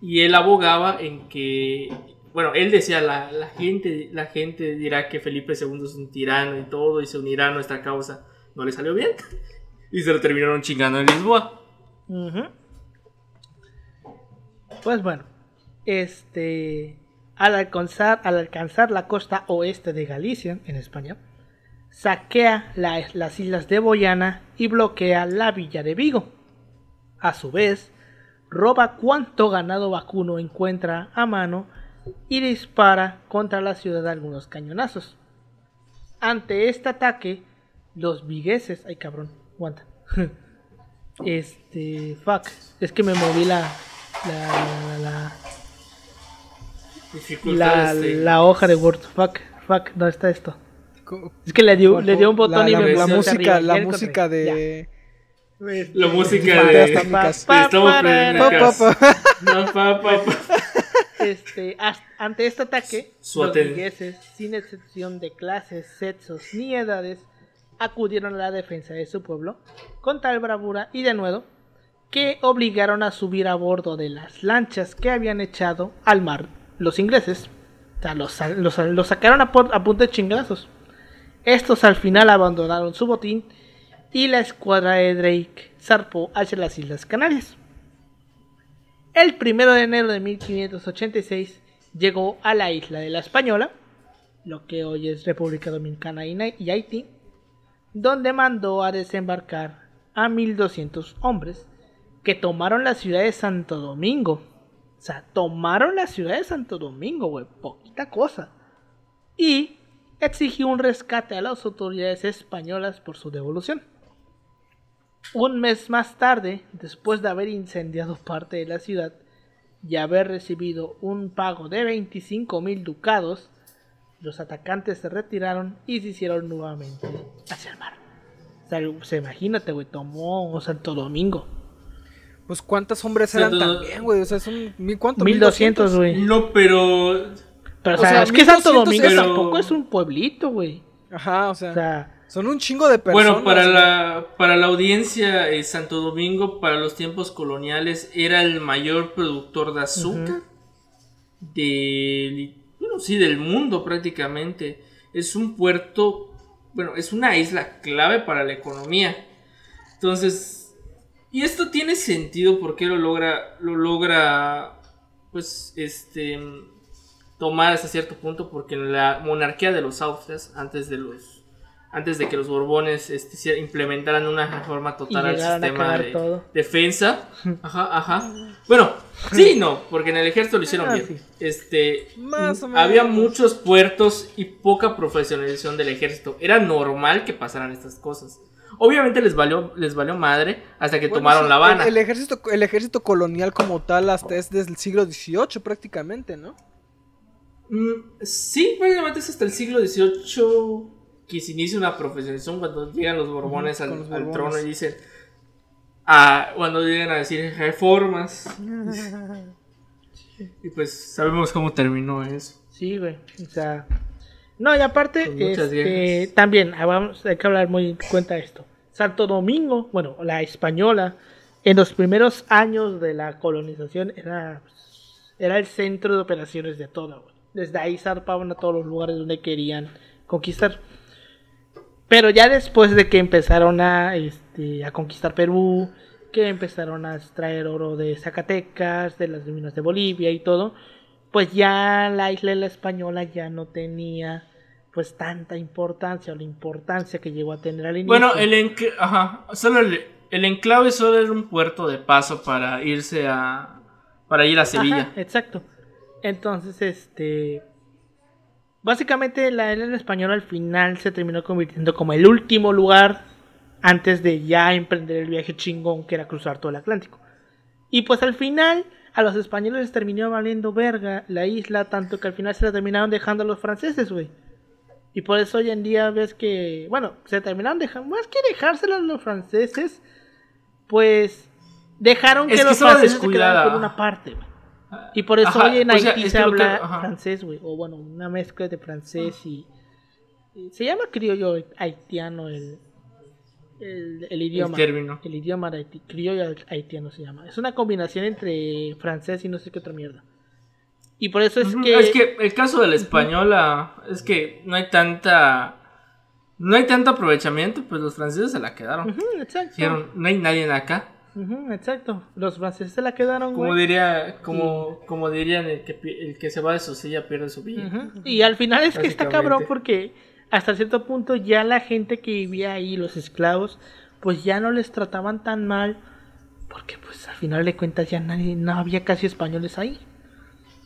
S3: Y él abogaba en que, bueno, él decía, la, la, gente, la gente dirá que Felipe II es un tirano y todo, y se unirá a nuestra causa. No le salió bien. Y se lo terminaron chingando en Lisboa.
S1: Ujú. Pues bueno, este, al alcanzar, al alcanzar la costa oeste de Galicia, en España, saquea la- las islas de Boyana y bloquea la villa de Vigo. A su vez, roba cuanto ganado vacuno encuentra a mano y dispara contra la ciudad algunos cañonazos. Ante este ataque, los vigueses, ay cabrón, aguanta. Este, fuck, es que me moví la, la, la,
S3: de-
S1: la hoja de Word. Fuck, fuck, ¿dónde está esto? Es que le dio, le dio un botón
S2: la,
S1: y
S2: la-
S1: me
S2: la música,
S1: arriba.
S2: la
S1: Ya
S2: música
S1: encontré, ya.
S2: de
S3: La música de...
S2: Fantásticas.
S1: Pa,
S3: Estamos
S1: pa,
S3: frenéticas.
S2: Pa, pa,
S3: No, pa, pa, pa.
S1: Este, ante este ataque,
S3: Su
S1: los vigueses, sin excepción de clases, sexos ni edades, acudieron a la defensa de su pueblo con tal bravura y de nuevo que obligaron a subir a bordo de las lanchas que habían echado al mar los ingleses. O sea, los, los- sacaron a, por- a punta de chingazos. Estos al final abandonaron su botín y la escuadra de Drake zarpó hacia las Islas Canarias. El 1 de enero de 1586 llegó a la isla de la Española, lo que hoy es República Dominicana y Haití, donde mandó a desembarcar a 1200 hombres que tomaron la ciudad de Santo Domingo. O sea, tomaron la ciudad de Santo Domingo, güey, poquita cosa. Y exigió un rescate a las autoridades españolas por su devolución. Un mes más tarde, después de haber incendiado parte de la ciudad y haber recibido un pago de 25 mil ducados, los atacantes se retiraron y se hicieron nuevamente hacia el mar. O sea, o sea, imagínate, güey, tomó Santo Domingo.
S2: Pues cuántos hombres eran
S3: Santo-
S2: también, güey. O sea, son mil cuántos
S1: 1200, güey.
S3: No, pero...
S1: Pero, o
S2: O
S1: sea, es que Santo
S2: 1200
S1: Domingo
S3: pero-
S1: tampoco es un pueblito, güey.
S2: Ajá, o sea,
S1: O sea,
S2: son un chingo de personas.
S3: Bueno, para la, para la audiencia, eh, Santo Domingo, para los tiempos coloniales, era el mayor productor de azúcar del, bueno, sí, del mundo prácticamente. Es un puerto, bueno, es una isla clave para la economía. Entonces, y esto tiene sentido porque lo logra, lo logra, pues, este, tomar hasta cierto punto porque en la monarquía de los Austrias, antes de los antes de que los Borbones este, implementaran una reforma total al sistema de
S1: todo.
S3: defensa. Ajá, ajá. Bueno, sí, y no, porque en el ejército lo hicieron
S1: Ah,
S3: bien. Este,
S2: Más o menos.
S3: había muchos puertos y poca profesionalización del ejército. Era normal que pasaran estas cosas. Obviamente les valió, les valió madre hasta que
S2: Bueno,
S3: tomaron
S2: sí,
S3: La Habana.
S2: El, el ejército, el ejército colonial como tal hasta es desde el siglo XVIII prácticamente, ¿no?
S3: Mm, sí, prácticamente es hasta el siglo XVIII que se inicia una profesionalización cuando llegan los borbones al, trono y dicen, ah, cuando llegan a decir reformas. y pues sabemos cómo terminó eso.
S1: Sí, güey. O sea. No, y aparte,
S3: muchas
S1: este, también, ah, vamos, hay que hablar muy en cuenta de esto. Santo Domingo, bueno, la española, en los primeros años de la colonización era, era el centro de operaciones de todo, güey. Desde ahí zarpaban a todos los lugares donde querían conquistar. Pero ya después de que empezaron a, este, a conquistar Perú, que empezaron a extraer oro de Zacatecas, de las minas de Bolivia y todo, pues ya la isla de la española ya no tenía pues tanta importancia o la importancia que llegó a tener al inicio.
S3: Bueno, el, enc- ajá, solo el, el enclave solo era un puerto de paso para irse a... para ir a Sevilla.
S1: Ajá, exacto. Entonces, este. Básicamente, la isla española al final se terminó convirtiendo como el último lugar antes de ya emprender el viaje chingón que era cruzar todo el Atlántico. Y pues al final, a los españoles les terminó valiendo verga la isla, tanto que al final se la terminaron dejando a los franceses, güey. Y por eso hoy en día ves que, bueno, se terminaron dejando, más que dejársela a los franceses, pues dejaron
S3: Es
S1: que los franceses se quedaran con una parte, güey. Y por eso
S3: Ajá,
S1: hoy en
S3: o sea,
S1: Haití se
S3: que lo que-
S1: habla francés, güey. O bueno, una mezcla de francés y, y Se llama criollo haitiano el, el, el idioma.
S3: El término.
S1: El idioma haiti- criollo haitiano se llama. Es una combinación entre francés y no sé qué otra mierda. Y por eso es que...
S3: Es que el caso del español ah, es que no hay tanta. No hay tanto aprovechamiento, pues los franceses se la quedaron.
S1: Exacto.
S3: Dijeron, no hay nadie acá.
S1: Exacto. Los franceses se la quedaron,
S3: Como
S1: güey.
S3: diría, como, como dirían, el que, el que se va de su silla pierde su vida.
S1: Ujú. Y al final es que está cabrón porque hasta cierto punto ya la gente que vivía ahí, los esclavos, pues ya no les trataban tan mal porque pues al final de cuentas ya nadie, no había casi españoles ahí.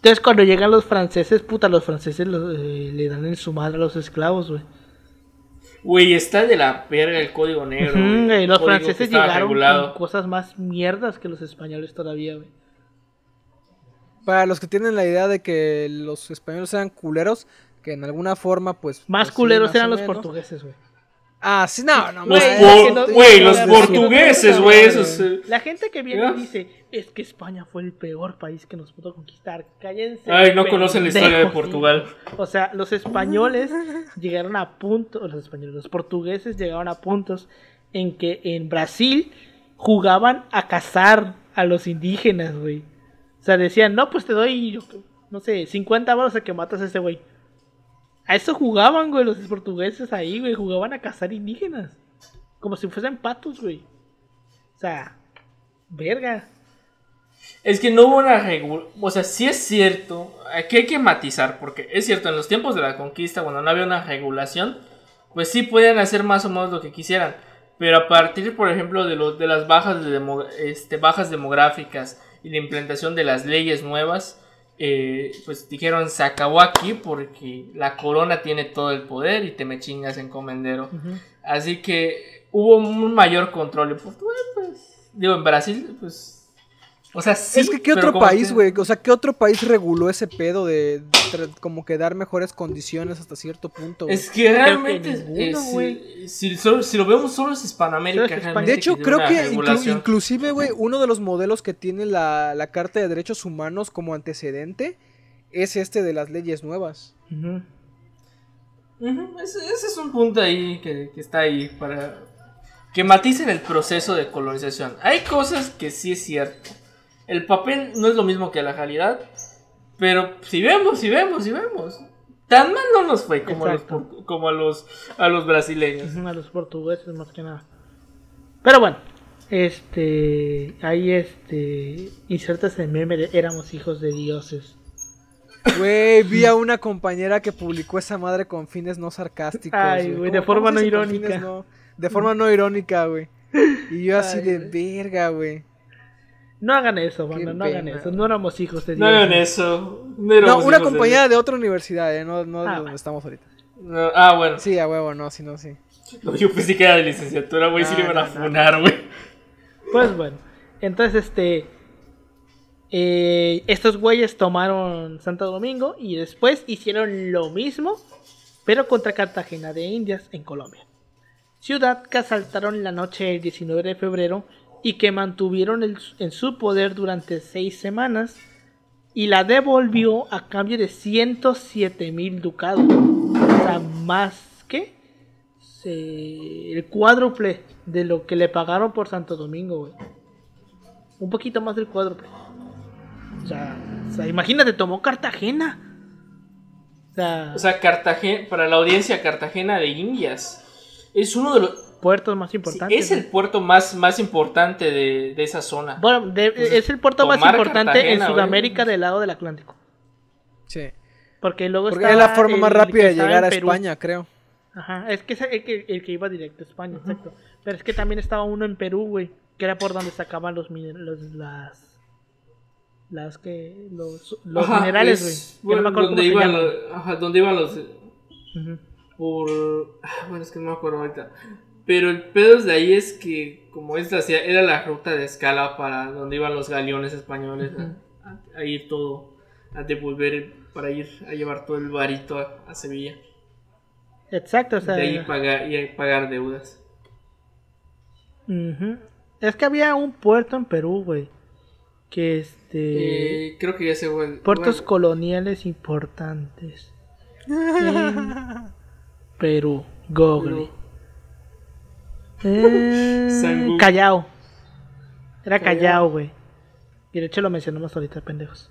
S1: Entonces cuando llegan los franceses, puta, los franceses lo- eh, le dan en su madre a los esclavos, güey.
S3: Güey, está de la verga el código negro.
S1: Los franceses llegaron
S3: regulado.
S1: con cosas más mierdas que los españoles todavía, güey.
S2: Para los que tienen la idea de que los españoles eran culeros, que en alguna forma, pues.
S1: Más
S2: pues sí,
S1: culeros
S2: más
S1: eran los
S2: menos.
S1: portugueses, güey.
S2: Ah, sí, no, no,
S3: Los por- güey, los portugueses, güey, esos,
S1: La gente que viene
S3: ¿Ya?
S1: y dice, es que España fue el peor país que nos pudo conquistar. Cállense.
S3: Ay, no conocen la historia de Portugal.
S1: O sea, los españoles llegaron a puntos, los españoles, los portugueses llegaron a puntos en que en Brasil jugaban a cazar a los indígenas, güey. O sea, decían, no, pues te doy, no sé, 50 baros a que matas a ese güey. A eso jugaban, güey, los portugueses ahí, güey. Jugaban a cazar indígenas. Como si fuesen patos, güey. O sea, verga.
S3: Es que no hubo una regulación. O sea, sí es cierto. Aquí hay que matizar. Porque es cierto, en los tiempos de la conquista, cuando no había una regulación, pues sí podían hacer más o menos lo que quisieran. Pero a partir, por ejemplo, de, los de las bajas, de este, bajas demográficas y la implementación de las leyes nuevas, eh, pues dijeron se acabó aquí porque la corona tiene todo el poder y te me chingas en comendero. Así que hubo un mayor control. Portugal, pues. Digo, en Brasil, pues. O sea, sí.
S2: es que qué otro país,
S3: que-
S2: güey, o sea, qué otro país reguló ese pedo de como que dar mejores condiciones hasta cierto punto.
S3: Es que realmente.
S1: ninguno,
S3: eh, si- lo vemos, solo es Hispanoamérica.
S2: De hecho, creo que inclu- inclusive, güey, uno de los modelos que tiene la, la Carta de Derechos Humanos como antecedente es este de las leyes nuevas.
S1: Ujú,
S3: ese, ese es un punto ahí que, que está ahí para que maticen el proceso de colonización. Hay cosas que sí es cierto. El papel no es lo mismo que la realidad, pero si vemos, si vemos, si vemos. Tan mal no nos fue como, a los, como a los a los brasileños.
S1: A los portugueses más que nada. Pero bueno, este, ahí este, insertas el meme de éramos hijos de dioses.
S2: Güey, vi a una compañera que publicó esa madre con fines no sarcásticos.
S1: Ay, güey, de
S2: ¿Cómo-
S1: forma no irónica.
S2: fines no- De forma no irónica, güey. Y yo así
S1: Ay,
S2: de verga, güey.
S1: No hagan eso, banda, no hagan eso. No éramos hijos de
S3: No
S1: dioses.
S3: hagan eso. No,
S2: No, una
S3: de
S2: compañera de otra universidad, eh, no, no
S1: Ah,
S2: de donde
S1: bueno.
S2: estamos ahorita.
S3: Dios. No, ah, bueno.
S2: Sí, a huevo, no, sí, no, sí.
S3: No, yo pensé que era de licenciatura, güey. sí
S2: No,
S3: le iban a
S2: no, no.
S3: funar, güey.
S1: Pues bueno, entonces este, eh, estos güeyes tomaron Santo Domingo y después hicieron lo mismo, pero contra Cartagena de Indias en Colombia. Ciudad que asaltaron la noche del 19 de febrero y que mantuvieron el- en su poder durante seis semanas y la devolvió a cambio de 107 mil ducados. O sea, más que el cuádruple de lo que le pagaron por Santo Domingo, güey. Un poquito más del cuádruple. O sea, o sea, imagínate, tomó Cartagena. O sea,
S3: O sea, Cartagena, para la audiencia, Cartagena de Indias es uno de los.
S1: Puertos más
S3: sí,
S1: importantes.
S3: es el puerto más, más importante de, de esa zona.
S1: Bueno, de-
S3: Entonces,
S1: es el puerto más importante
S3: Cartagena,
S1: en. Sudamérica del lado del Atlántico.
S2: Sí.
S1: Porque luego
S2: Porque es la forma
S1: el
S2: más rápida de llegar a
S1: Perú.
S2: España, creo.
S1: Ajá, es que es el que, el que iba directo a España, exacto. Pero es que también estaba uno en Perú, güey, que era por donde sacaban los, los las las que los, los
S3: Ajá,
S1: minerales,
S3: es,
S1: güey. no
S3: bueno,
S1: acuerdo
S3: donde, los, ajá, donde iban los.
S1: Ujú.
S3: Por. ah, Bueno, es que no me acuerdo ahorita. Pero el pedo de ahí es que, como es la, era la ruta de escala para donde iban los galeones españoles a- a, a ir todo, a devolver, para ir a llevar todo el varito a, a Sevilla.
S1: Exacto, o sea,
S3: de ahí pagar, y ahí pagar deudas.
S1: es que había un puerto en Perú, güey, que este
S3: Eh, creo que ya se fue.
S1: puertos
S3: bueno,
S1: coloniales importantes. en Perú, Google.
S3: Perú.
S1: Eh. Callao. Era
S2: Callao.
S1: Güey. Y de hecho lo mencionamos ahorita, pendejos.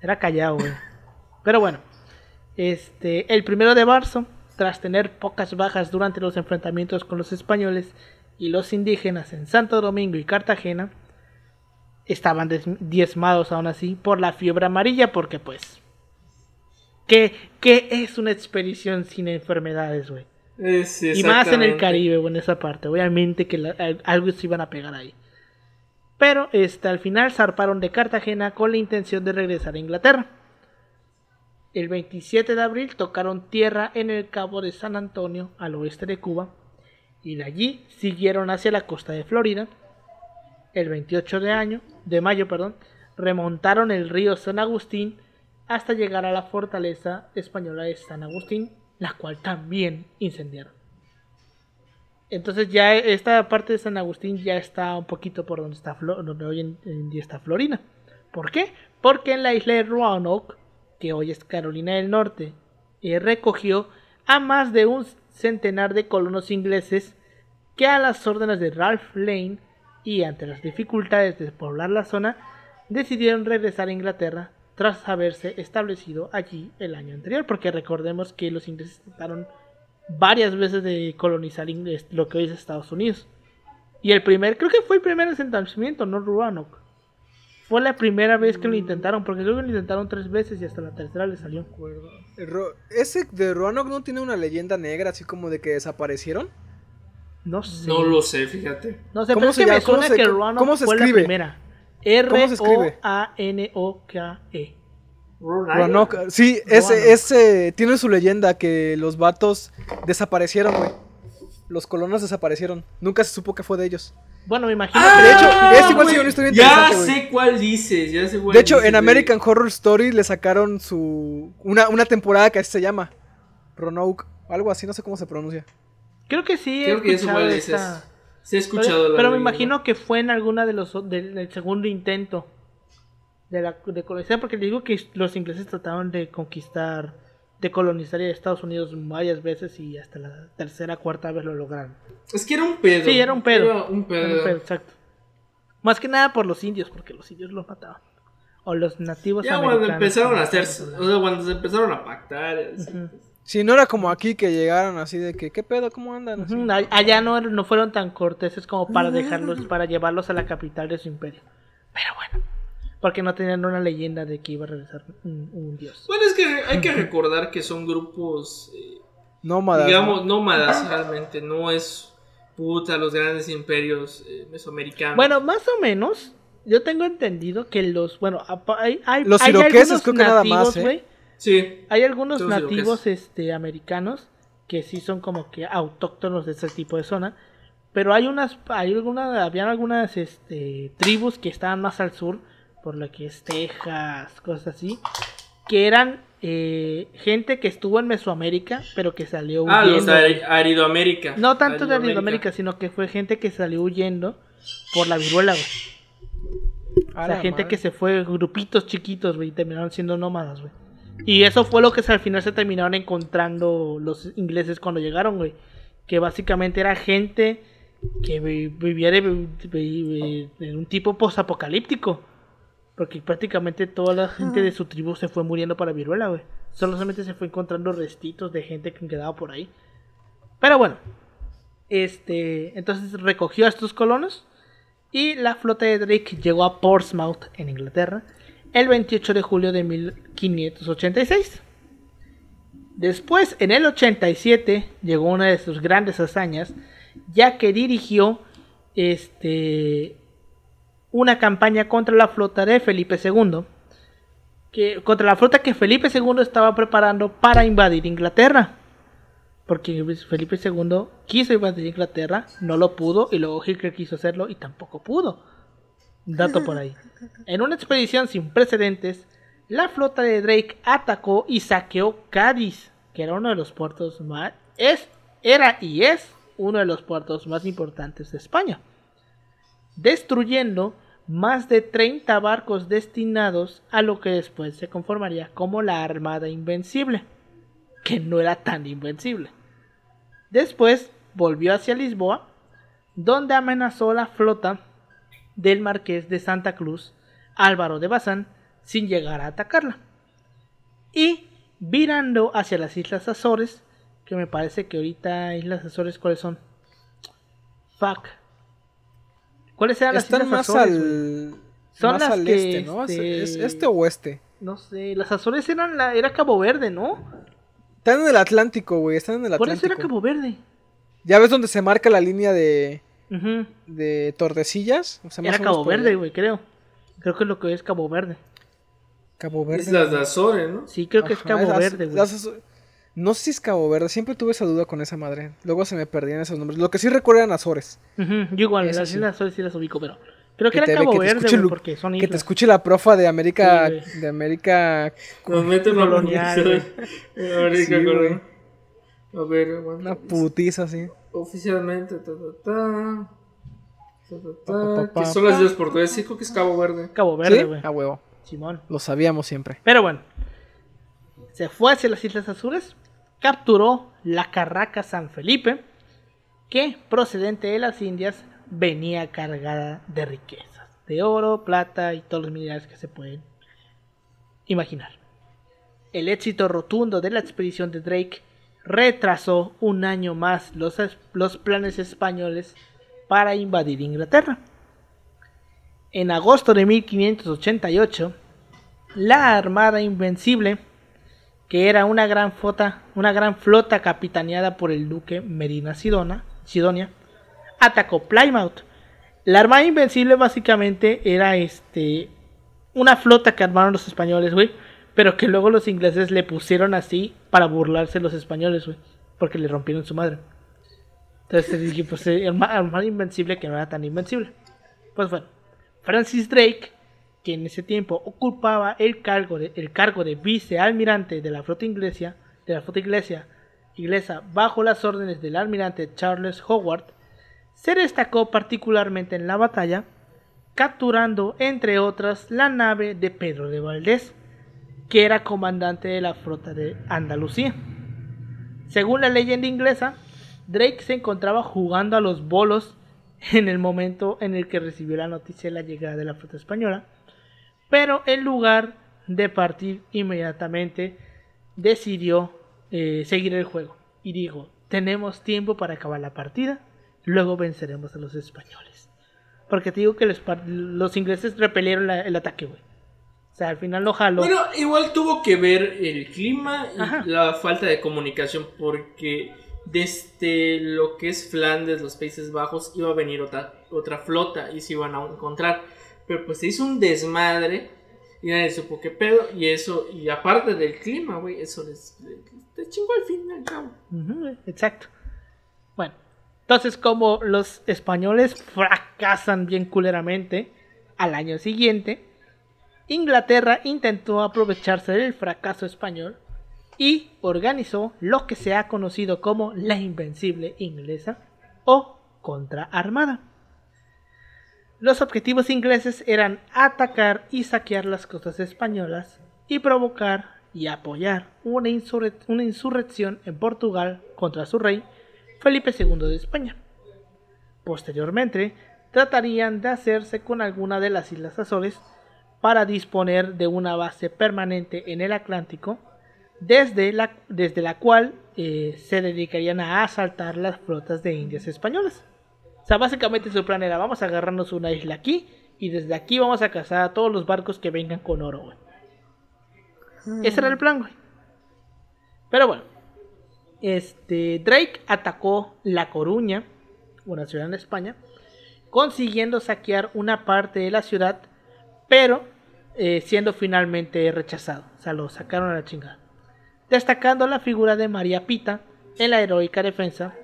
S1: Era Callao, güey. Pero bueno. Este, el primero de marzo, tras tener pocas bajas durante los enfrentamientos con los españoles y los indígenas en Santo Domingo y Cartagena, estaban diezmados aún así por la fiebre amarilla, porque pues. ¿Qué, qué es una expedición sin enfermedades, güey?
S3: Es
S1: Y más en el. Caribe o en esa parte. Obviamente que la- al- algo se iban a pegar ahí. Pero este, al final zarparon de Cartagena con la intención de regresar a Inglaterra. El 27 de abril tocaron tierra en el Cabo de San Antonio, al oeste de Cuba. Y de allí siguieron hacia la costa de Florida. El 28 de, año, de mayo perdón, remontaron el río San Agustín hasta llegar a la fortaleza española de San Agustín, la cual también incendiaron. Entonces ya esta parte de San Agustín ya está un poquito por donde está Flo- donde hoy en, día está Florida. ¿Por qué? Porque en la isla de Roanoke, que hoy es Carolina del Norte, recogió a más de un centenar de colonos ingleses que a las órdenes de Ralph Lane y ante las dificultades de poblar la zona, decidieron regresar a Inglaterra tras haberse establecido allí el año anterior, porque recordemos que los ingleses trataron varias veces de colonizar Ingles- lo que hoy es Estados Unidos. Y el primer, creo que fue el primer asentamiento, no Roanoke. Fue la primera vez que lo intentaron, porque luego lo intentaron tres veces y hasta la tercera le salió.
S2: Ese de Roanoke no tiene una leyenda negra así como de que desaparecieron.
S1: No sé.
S3: No lo sé, fíjate.
S1: No sé,
S2: ¿Cómo
S1: pero es
S2: se
S1: que me
S2: llama? ¿Cómo
S1: suena
S2: se-
S1: que Roanoke
S2: cómo se
S1: fue la
S2: escribe?
S1: primera.
S2: ¿Cómo se escribe?
S1: R-O-A-N-O-K-E.
S2: Roanoke, sí, ese, ese tiene su leyenda que los vatos desaparecieron, güey. Los colonos desaparecieron. Nunca se supo qué fue de ellos.
S1: Bueno, me imagino
S3: Ah,
S1: que
S2: de hecho,
S1: Ah,
S2: es igual sí, una historia
S3: Ya
S2: interesante,
S3: sé cuál dices, ya sé cuál
S2: De hecho,
S3: dices,
S2: en. American Horror Story le sacaron su una, una temporada que así se llama. Roanoke, algo así, no sé cómo se pronuncia.
S1: Creo que sí he
S3: Creo que
S1: escuchado
S3: cuál
S1: esta-
S3: dices. Sí he escuchado
S1: Pero, pero me imagino que fue en alguna de los del, del segundo intento de la de colonizar, porque les digo que los ingleses trataron de conquistar, de colonizar Estados Unidos varias veces y hasta la tercera, cuarta vez lo lograron.
S3: Es que era un pedo.
S1: Sí, era un pedo.
S3: Era un pedo.
S1: Era un pedo, exacto. Más que nada por los indios, porque los indios los mataban. O los nativos
S3: Ya
S1: americanos.
S3: cuando empezaron a hacer, o sea, cuando se empezaron a pactar. así, pues.
S2: Sí, no era como aquí que llegaron así de que, ¿qué pedo? ¿Cómo andan? Así.
S1: Allá no, no fueron tan corteses como para dejarlos, para llevarlos a la capital de su imperio. Pero bueno, porque no tenían una leyenda de que iba a regresar un, un dios.
S3: Bueno, es que hay que recordar que son grupos, eh,
S2: Nómadas.
S3: digamos,
S2: ¿no?
S3: nómadas realmente. No es puta los grandes imperios eh, mesoamericanos.
S1: Bueno, más o menos, yo tengo entendido que los, bueno, hay, hay,
S2: Los
S1: hay
S2: creo que nada
S1: nativos,
S2: más, ¿eh?
S3: Sí.
S1: Hay algunos nativos este, americanos que sí son como que autóctonos de ese tipo de zona. Pero hay unas, hay algunas, habían algunas este, tribus que estaban más al sur, por lo que es Texas, cosas así, que eran eh, gente que estuvo en Mesoamérica, pero que salió
S3: Ah, los
S1: huyendo.
S3: de Aridoamérica.
S1: No tanto de Aridoamérica, sino que fue gente que salió huyendo por la viruela, güey.
S2: A
S1: O sea,
S2: la
S1: gente
S2: madre.
S1: que se fue, grupitos chiquitos, güey, y terminaron siendo nómadas, güey. Y eso fue lo que al final se terminaron encontrando los ingleses cuando llegaron, güey. Que básicamente era gente que vi- vivía de un tipo posapocalíptico. Porque prácticamente toda la gente de su tribu se fue muriendo para viruela, güey. Solamente se fue encontrando restitos de gente que quedaba por ahí. Pero bueno. Este. Entonces recogió a estos colonos. Y la flota de Drake llegó a Portsmouth, en Inglaterra, el 28 de julio de 1586. Después, en el 87, llegó una de sus grandes hazañas, ya que dirigió este, una campaña contra la flota de Felipe II, que, contra la flota que Felipe II estaba preparando para invadir Inglaterra. Porque Felipe II quiso invadir Inglaterra, no lo pudo, y luego Hitler quiso hacerlo y tampoco pudo. Dato por ahí. En una expedición sin precedentes, la flota de Drake atacó y saqueó Cádiz, que era uno de los puertos más era y es uno de los puertos más importantes de España, destruyendo más de 30 barcos destinados a lo que después se conformaría como la Armada Invencible, que no era tan invencible. Después volvió hacia Lisboa, donde amenazó la flota del marqués de Santa Cruz, Álvaro de Bazán, sin llegar a atacarla. Y virando hacia las Islas Azores, que me parece que ahorita Islas Azores, ¿cuáles son? Fuck. ¿Cuáles eran las
S2: Están
S1: Islas
S2: más
S1: Azores?
S2: al.
S1: Son
S2: más
S1: las
S2: al
S1: que,
S2: este, ¿no? Es-
S1: este-
S2: ¿Es este o oeste?
S1: No sé, las Azores eran la, era Cabo Verde, ¿no?
S2: Están en el Atlántico, güey. Están en el
S1: Por eso
S2: Atlántico.
S1: era Cabo Verde.
S2: Ya ves donde se marca la línea de, De Tordesillas. O sea, más
S1: Era Cabo Verde, güey, creo. Creo que es lo que es Cabo Verde.
S2: Cabo Verde.
S3: Islas de Azores, ¿no?
S1: Sí, creo que es Cabo
S2: las-
S1: Verde, güey.
S2: las No sé si es Cabo Verde. Siempre tuve esa duda con esa madre. Luego se me perdían esos nombres. Lo que sí recuerdo eran Azores.
S1: Yo igual,
S2: Eso
S1: las
S2: sí.
S1: Islas Azores sí las ubico, pero creo que,
S2: Que te-
S1: era Cabo Verde,
S2: Lu-
S1: porque son
S2: Que te
S1: islas.
S2: escuche la profa de América.
S1: Sí,
S2: de América.
S3: Nos meten
S1: Colonial.
S3: América
S2: Sí.
S3: A ver, aguanta.
S2: Una putiza así.
S3: Oficialmente, ta, ta, ta. Que son las islas portuguesas, sí, creo que es Cabo Verde.
S1: Cabo Verde,
S2: ¿Sí?
S1: güey.
S2: A huevo.
S1: Simón.
S2: Lo sabíamos siempre.
S1: Pero bueno, se fue hacia las Islas Azores, capturó la carraca San Felipe, que procedente de las Indias venía cargada de riquezas, de oro, plata y todos los minerales que se pueden imaginar. El éxito rotundo de la expedición de Drake retrasó un año más los, los planes españoles para invadir Inglaterra. En agosto de 1588, la Armada Invencible, que era una gran flota, una gran flota capitaneada por el duque Medina Sidona, Sidonia, atacó Plymouth. La Armada Invencible básicamente era este una flota que armaron los españoles, güey, pero que luego los ingleses le pusieron así para burlarse los españoles, güey, porque le rompieron su madre. Entonces pues eh, Arma- Armada Invencible que no era tan invencible. Pues bueno, Francis Drake que en ese tiempo ocupaba el cargo de, el cargo de vicealmirante de la flota inglesa, de la flota inglesa, inglesa bajo las órdenes del almirante Charles Howard, se destacó particularmente en la batalla, capturando entre otras la nave de Pedro de Valdés, que era comandante de la flota de Andalucía. Según la leyenda inglesa, Drake se encontraba jugando a los bolos en el momento en el que recibió la noticia de la llegada de la flota española, pero en lugar de partir inmediatamente decidió eh, seguir el juego y dijo, tenemos tiempo para acabar la partida, luego venceremos a los españoles. Porque te digo que los, ingleses repelieron el ataque, güey. O sea, al final no jaló.
S3: Bueno, igual tuvo que ver el clima y
S1: Ajá.
S3: la falta de comunicación porque desde lo que es Flandes, los Países Bajos, iba a venir otra, otra flota y se iban a encontrar. Pero pues se hizo un desmadre y nadie supo qué pedo y eso, y aparte del clima, güey, eso les, les, chingó al fin y al cabo.
S1: Exacto. Bueno, entonces como los españoles fracasan bien culeramente, al año siguiente, Inglaterra intentó aprovecharse del fracaso español y organizó lo que se ha conocido como la Invencible Inglesa o Contraarmada. Los objetivos ingleses eran atacar y saquear las costas españolas y provocar y apoyar una, una insurrección en Portugal contra su rey, Felipe II de España. Posteriormente, tratarían de hacerse con alguna de las Islas Azores para disponer de una base permanente en el Atlántico, desde la, desde la cual eh, se dedicarían a asaltar las flotas de indias españolas. O sea, básicamente su plan era, vamos a agarrarnos una isla aquí y desde aquí vamos a cazar a todos los barcos que vengan con oro, güey. Ese era el plan, güey. Pero bueno, este Drake atacó La Coruña, una ciudad en España, consiguiendo saquear una parte de la ciudad, pero eh, siendo finalmente rechazado. O sea, lo sacaron a la chingada. Destacando la figura de María Pita en la heroica defensa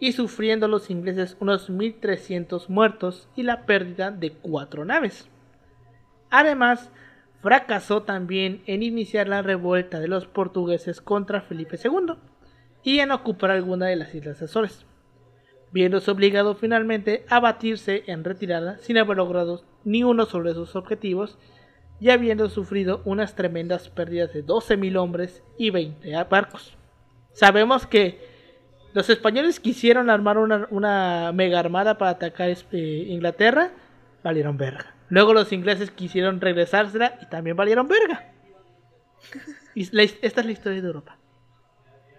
S1: y sufriendo los ingleses unos 1300 muertos y la pérdida de cuatro naves. Además, fracasó también en iniciar la revuelta de los portugueses contra Felipe II y en ocupar alguna de las Islas Azores, viéndose obligado finalmente a batirse en retirada sin haber logrado ni uno sobre sus objetivos y habiendo sufrido unas tremendas pérdidas de 12.000 hombres y 20 barcos. Sabemos que Los españoles quisieron armar una, una mega armada para atacar este, Inglaterra, valieron verga. Luego los ingleses quisieron regresársela y también valieron verga. Y la- esta es la historia de Europa.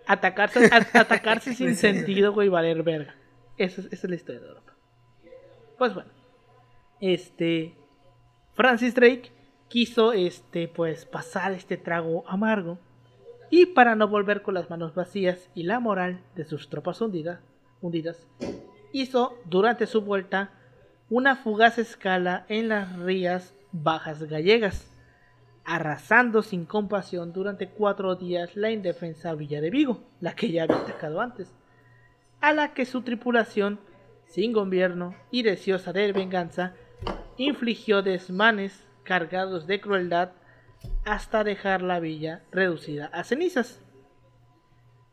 S1: Atacarse, a- atacarse sin sentido, güey, valer verga. Esa es, esa es la historia de Europa. Pues bueno. Este. Francis Drake quiso, este, pues, pasar este trago amargo. Y para no volver con las manos vacías y la moral de sus tropas hundidas, hundidas, hizo durante su vuelta una fugaz escala en las rías bajas gallegas, arrasando sin compasión durante cuatro días la indefensa Villa de Vigo, la que ya había atacado antes, a la que su tripulación, sin gobierno y deseosa de venganza, infligió desmanes cargados de crueldad hasta dejar la villa reducida a cenizas.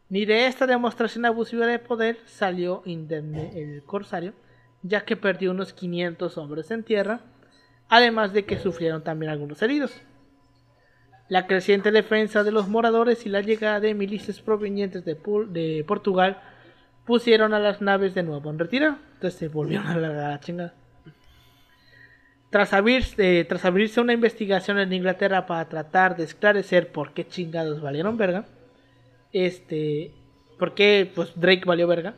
S1: Ni de esta demostración abusiva de poder salió indemne el corsario, ya que perdió unos 500 hombres en tierra, además de que sufrieron también algunos heridos. La creciente defensa de los moradores y la llegada de milicias provenientes de, Portugal pusieron a las naves de nuevo en retiro, entonces se volvieron a la chingada. Tras, abrirse, tras abrirse una investigación en Inglaterra para tratar de esclarecer por qué chingados valieron verga, este, por qué pues Drake valió verga,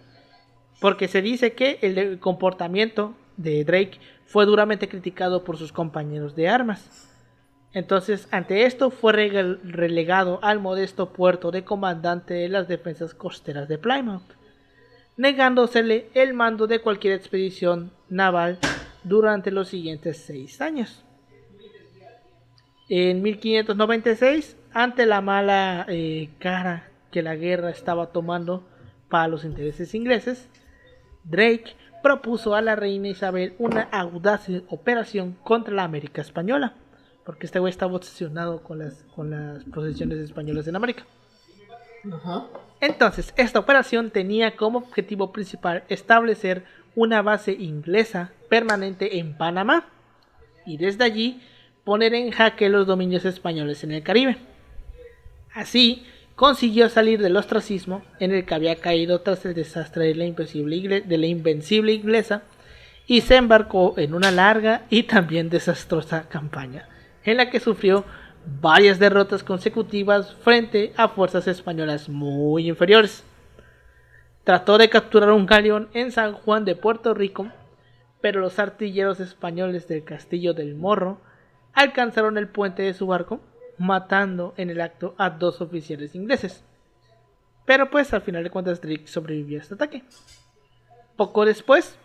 S1: porque se dice que el comportamiento de Drake fue duramente criticado por sus compañeros de armas. Entonces, ante esto fue relegado al modesto puerto de comandante de las defensas costeras de Plymouth, negándosele el mando de cualquier expedición naval durante los siguientes seis años. En 1596, ante la mala eh, cara que la guerra estaba tomando para los intereses ingleses, Drake propuso a la reina Isabel una audaz operación contra la América española, porque este güey estaba obsesionado con las, con las posesiones españolas en América. Entonces, esta operación tenía como objetivo principal establecer una base inglesa permanente en Panamá y desde allí poner en jaque los dominios españoles en el Caribe. Así, consiguió salir del ostracismo en el que había caído tras el desastre de la, invencible inglesa y se embarcó en una larga y también desastrosa campaña, en la que sufrió varias derrotas consecutivas frente a fuerzas españolas muy inferiores. Trató de capturar un galeón en San Juan de Puerto Rico, pero los artilleros españoles del castillo del Morro alcanzaron el puente de su barco, matando en el acto a dos oficiales ingleses. Pero pues al final de cuentas Drake sobrevivió a este ataque. Poco después,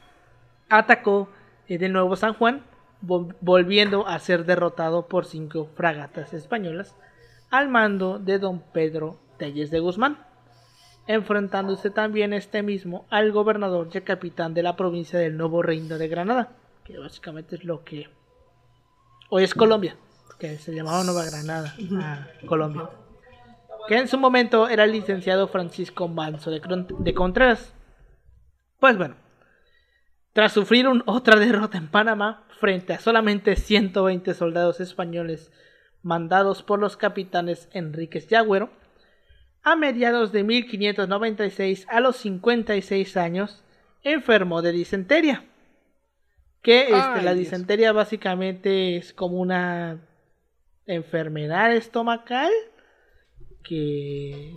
S1: atacó eh, de nuevo San Juan, vol- volviendo a ser derrotado por cinco fragatas españolas al mando de don Pedro Telles de Guzmán, enfrentándose también este mismo al gobernador y capitán de la provincia del Nuevo Reino de Granada, que básicamente es lo que hoy es Colombia, que se llamaba Nueva Granada, a Colombia, que en su momento era el licenciado Francisco Manso de, Contreras. Pues bueno, tras sufrir un- otra derrota en Panamá frente a solamente 120 soldados españoles mandados por los capitanes Enríquez y Agüero, a mediados de 1596, a los 56 años, enfermó de disenteria. Que este,
S2: Ay,
S1: la
S2: Dios.
S1: disenteria básicamente es como una enfermedad estomacal que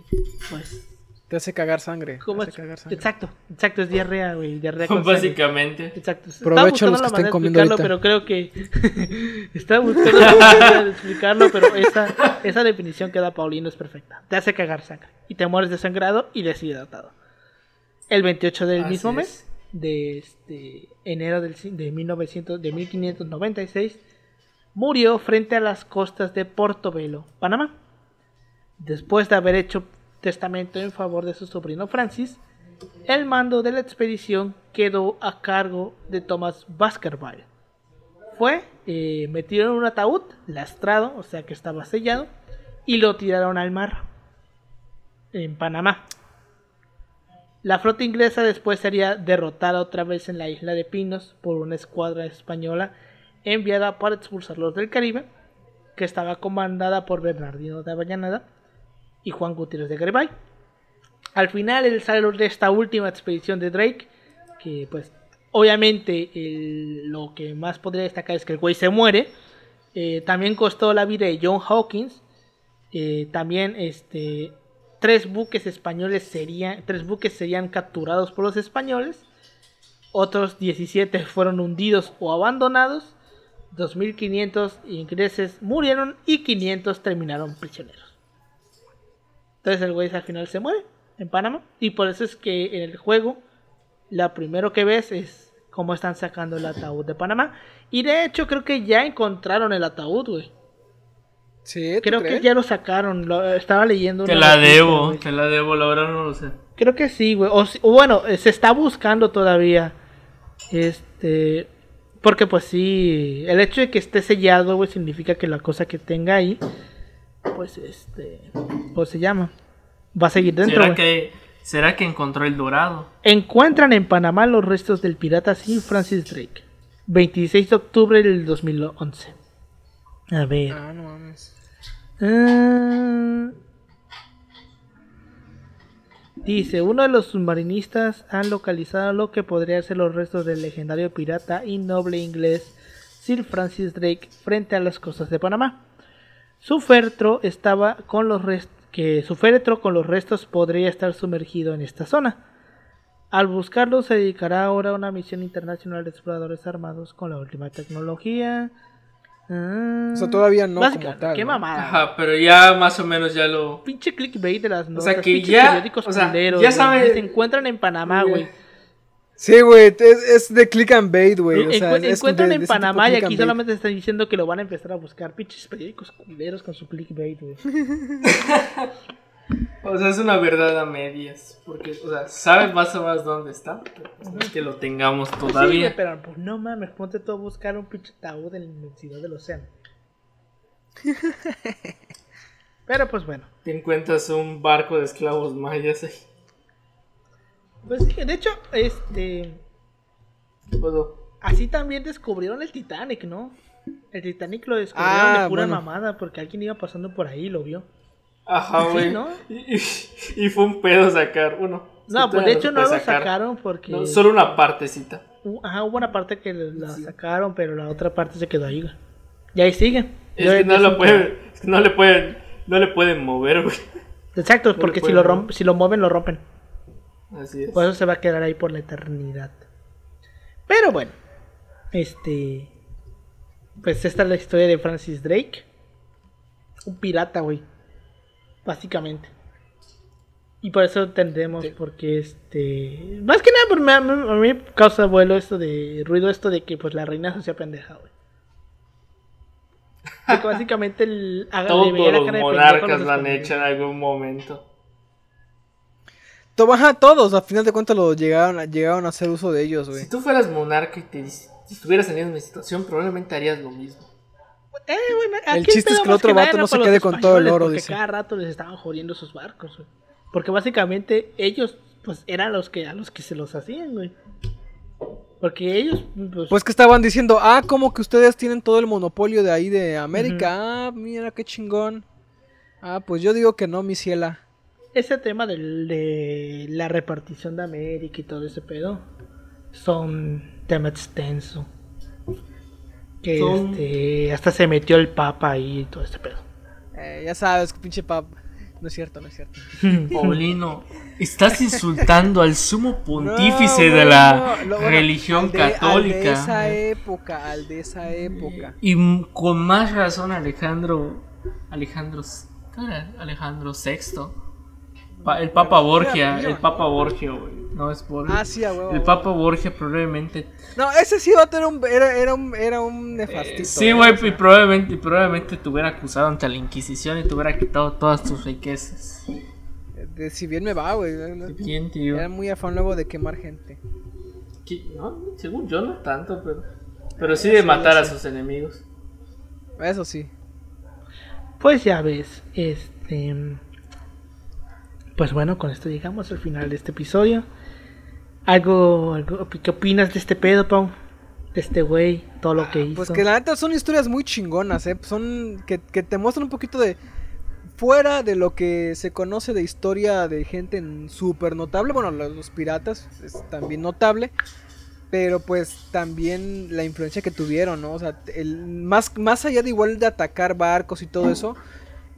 S1: pues
S2: Te hace cagar sangre. te
S1: ¿cómo
S2: hace cagar sangre.
S1: exacto exacto es diarrea güey diarrea con sangre.
S3: Básicamente.
S1: Exacto.
S2: Provecho
S1: Estaba
S2: los que estén comiendo ahorita.
S1: pero creo que estaba buscando la manera de explicarlo, pero esa, esa definición que da Paulino es perfecta. Te hace cagar sangre y te mueres desangrado y deshidratado. El 28 del
S3: Así
S1: mismo
S3: es.
S1: mes de este enero del, de 1900 de 1596 murió frente a las costas de Portobelo, Panamá. Después de haber hecho testamento en favor de su sobrino Francis, el mando de la expedición quedó a cargo de Thomas Baskerville. Fue eh, metido en un ataúd, lastrado, o sea que estaba sellado, y lo tiraron al mar en Panamá. La flota inglesa después sería derrotada otra vez en la isla de Pinos por una escuadra española enviada para expulsarlos del Caribe, que estaba comandada por Bernardino de Avellaneda y Juan Gutiérrez de Garibay. al final el sale de esta última expedición de Drake, que pues obviamente lo que más podría destacar es que el güey se muere. Eh, también costó la vida de John Hawkins. Eh, también este tres buques españoles serían tres buques serían capturados por los españoles. Otros 17 fueron hundidos o abandonados. 2.500 ingleses murieron y 500 terminaron prisioneros. Entonces el güey al final se muere en Panamá. Y por eso es que en el juego, lo primero que ves es cómo están sacando el ataúd de Panamá. Y de hecho creo que ya encontraron el ataúd, güey.
S2: Sí, ¿tú
S1: Creo
S2: crees?
S1: que ya lo sacaron. lo- estaba leyendo
S3: Te
S1: una
S3: la
S1: noticia,
S3: debo, te la debo, la verdad no lo sé.
S1: Creo que sí, güey. O, si- o bueno, se está buscando todavía. Este. Porque pues sí. El hecho de que esté sellado, güey, significa que la cosa que tenga ahí. Pues este. Pues se llama. Va a seguir dentro,
S3: ¿Será que, ¿Será que encontró el dorado?
S1: Encuentran en Panamá los restos del pirata Sir Francis Drake. 26 de octubre del 2011. A ver.
S2: Ah, no mames.
S1: Ah. Dice, uno de los submarinistas han localizado lo que podría ser los restos del legendario pirata y noble inglés Sir Francis Drake frente a las costas de Panamá. Su féretro estaba con los restos que su féretro con los restos podría estar sumergido en esta zona. Al buscarlo se dedicará ahora a una misión internacional de exploradores armados con la última tecnología. Ah,
S2: O sea, todavía no
S1: básica-
S2: como tal,
S1: Qué
S2: ¿no?
S1: mamada.
S3: Ajá, pero ya más o menos ya lo...
S1: Pinche clickbait de las notas.
S3: sea, que ya-
S1: periódicos
S3: o sea,
S1: culeros,
S3: ya
S1: Se encuentran en Panamá, güey.
S2: Sí, güey, es, es de click and bait, güey. O sea,
S1: encuentran
S2: de-
S1: en
S2: de
S1: Panamá
S2: de
S1: y aquí solamente están diciendo que lo van a empezar a buscar. Pinches periódicos culeros con su clickbait, güey.
S3: O sea, es una verdad a medias. Porque, o sea, sabes más o menos dónde está. Pero pues no es que lo tengamos
S1: Sí, güey,
S3: todavía.
S1: pero pues no mames, ponte todo a buscar un pinche ataúd en la inmensidad del océano. pero pues bueno.
S3: Te encuentras un barco de esclavos mayas ahí.
S1: Pues sí, de hecho, este.
S3: Puedo-
S1: Así también descubrieron el Titanic, ¿no? El Titanic lo descubrieron
S2: Ah,
S1: de pura
S2: bueno.
S1: mamada porque alguien iba pasando por ahí y lo vio.
S3: Ajá,
S1: Sí,
S3: güey.
S1: ¿no?
S3: Y, y- y fue un pedo sacar uno.
S1: No, pues de hecho no lo sacaron porque.
S3: No, solo una partecita.
S1: Ajá, hubo una parte que la sacaron, pero la otra parte se quedó ahí. güey. Y ahí siguen.
S3: Es
S1: Yo-
S3: que no lo pueden, es que no le pueden, no le pueden mover, güey.
S1: Exacto,
S3: no
S1: porque si lo,
S3: mover.
S1: romp- si lo mueven, lo rompen.
S3: Así es.
S1: Por eso se va a quedar ahí por la eternidad. Pero bueno, este. Pues esta es la historia de Francis Drake. Un pirata, güey. Básicamente. Y por eso entendemos, porque este. Más que nada, por me- a mí, a mí me causa vuelo esto de. ruido esto de que pues la reina se hacía pendeja, güey. Porque básicamente el,
S3: Todos los monarcas lo han hecho en algún momento.
S2: To- Ajá, todos, a final de cuentas lo llegaron, a- llegaron a hacer uso de ellos, güey.
S3: Si tú fueras monarca y te estuvieras en esa situación, probablemente harías lo mismo.
S1: Eh, bueno,
S2: El chiste es que el otro
S1: nada
S2: vato no se quede con todo el oro,
S1: Porque
S2: dice.
S1: cada rato les estaban jodiendo sus barcos, güey. Porque básicamente ellos, pues, eran los que a los que se los hacían, güey. Porque ellos, pues,
S2: Pues que estaban diciendo, ah, como que ustedes tienen todo el monopolio de ahí de América. Ah, mira qué chingón. Ah, pues yo digo que no, mi ciela.
S1: Ese tema de la repartición de América y todo ese pedo, son tema extenso. Que
S3: Son-
S1: este, hasta se metió el Papa ahí y todo ese pedo.
S2: Eh, ya sabes, pinche pap. No es cierto, no es cierto.
S3: Paulino, estás insultando al sumo pontífice
S2: No,
S3: de la
S2: bueno,
S3: religión
S2: al de- Al de
S3: católica.
S2: esa época, al de esa época.
S3: Y m- con más razón Alejandro Alejandro ¿qué era? Alejandro VI. Pa- el Papa Borgia,
S2: mira.
S3: el Papa Borgia, güey. No es Borgia.
S2: Ah, sí, a huevo. a
S3: el. Papa Borgia probablemente
S2: No, ese sí vato era un, era, era un, era un nefastito.
S3: Sí,
S2: ¿eh?
S3: güey,
S2: O sea,
S3: y probablemente, y probablemente te hubiera acusado ante la Inquisición y te hubiera quitado todas tus riquezas.
S2: de- si bien me va, güey.
S3: ¿Quién, tío?
S2: Era muy afán luego de quemar gente.
S3: ¿Qué? No, según yo no tanto, pero... Pero sí de matar a sus enemigos.
S2: Eso sí.
S1: Pues ya ves, este. Pues bueno, con esto llegamos al final de este episodio. ¿Algo, algo qué opinas de este pedo, Pau? De este güey, todo lo que hizo.
S2: Pues que la neta son historias muy chingonas, ¿eh? Son que, que te muestran un poquito de fuera de lo que se conoce de historia de gente súper notable, bueno, los, los piratas es también notable, pero pues también la influencia que tuvieron, ¿no? O sea, el, más, más allá de igual de atacar barcos y todo eso,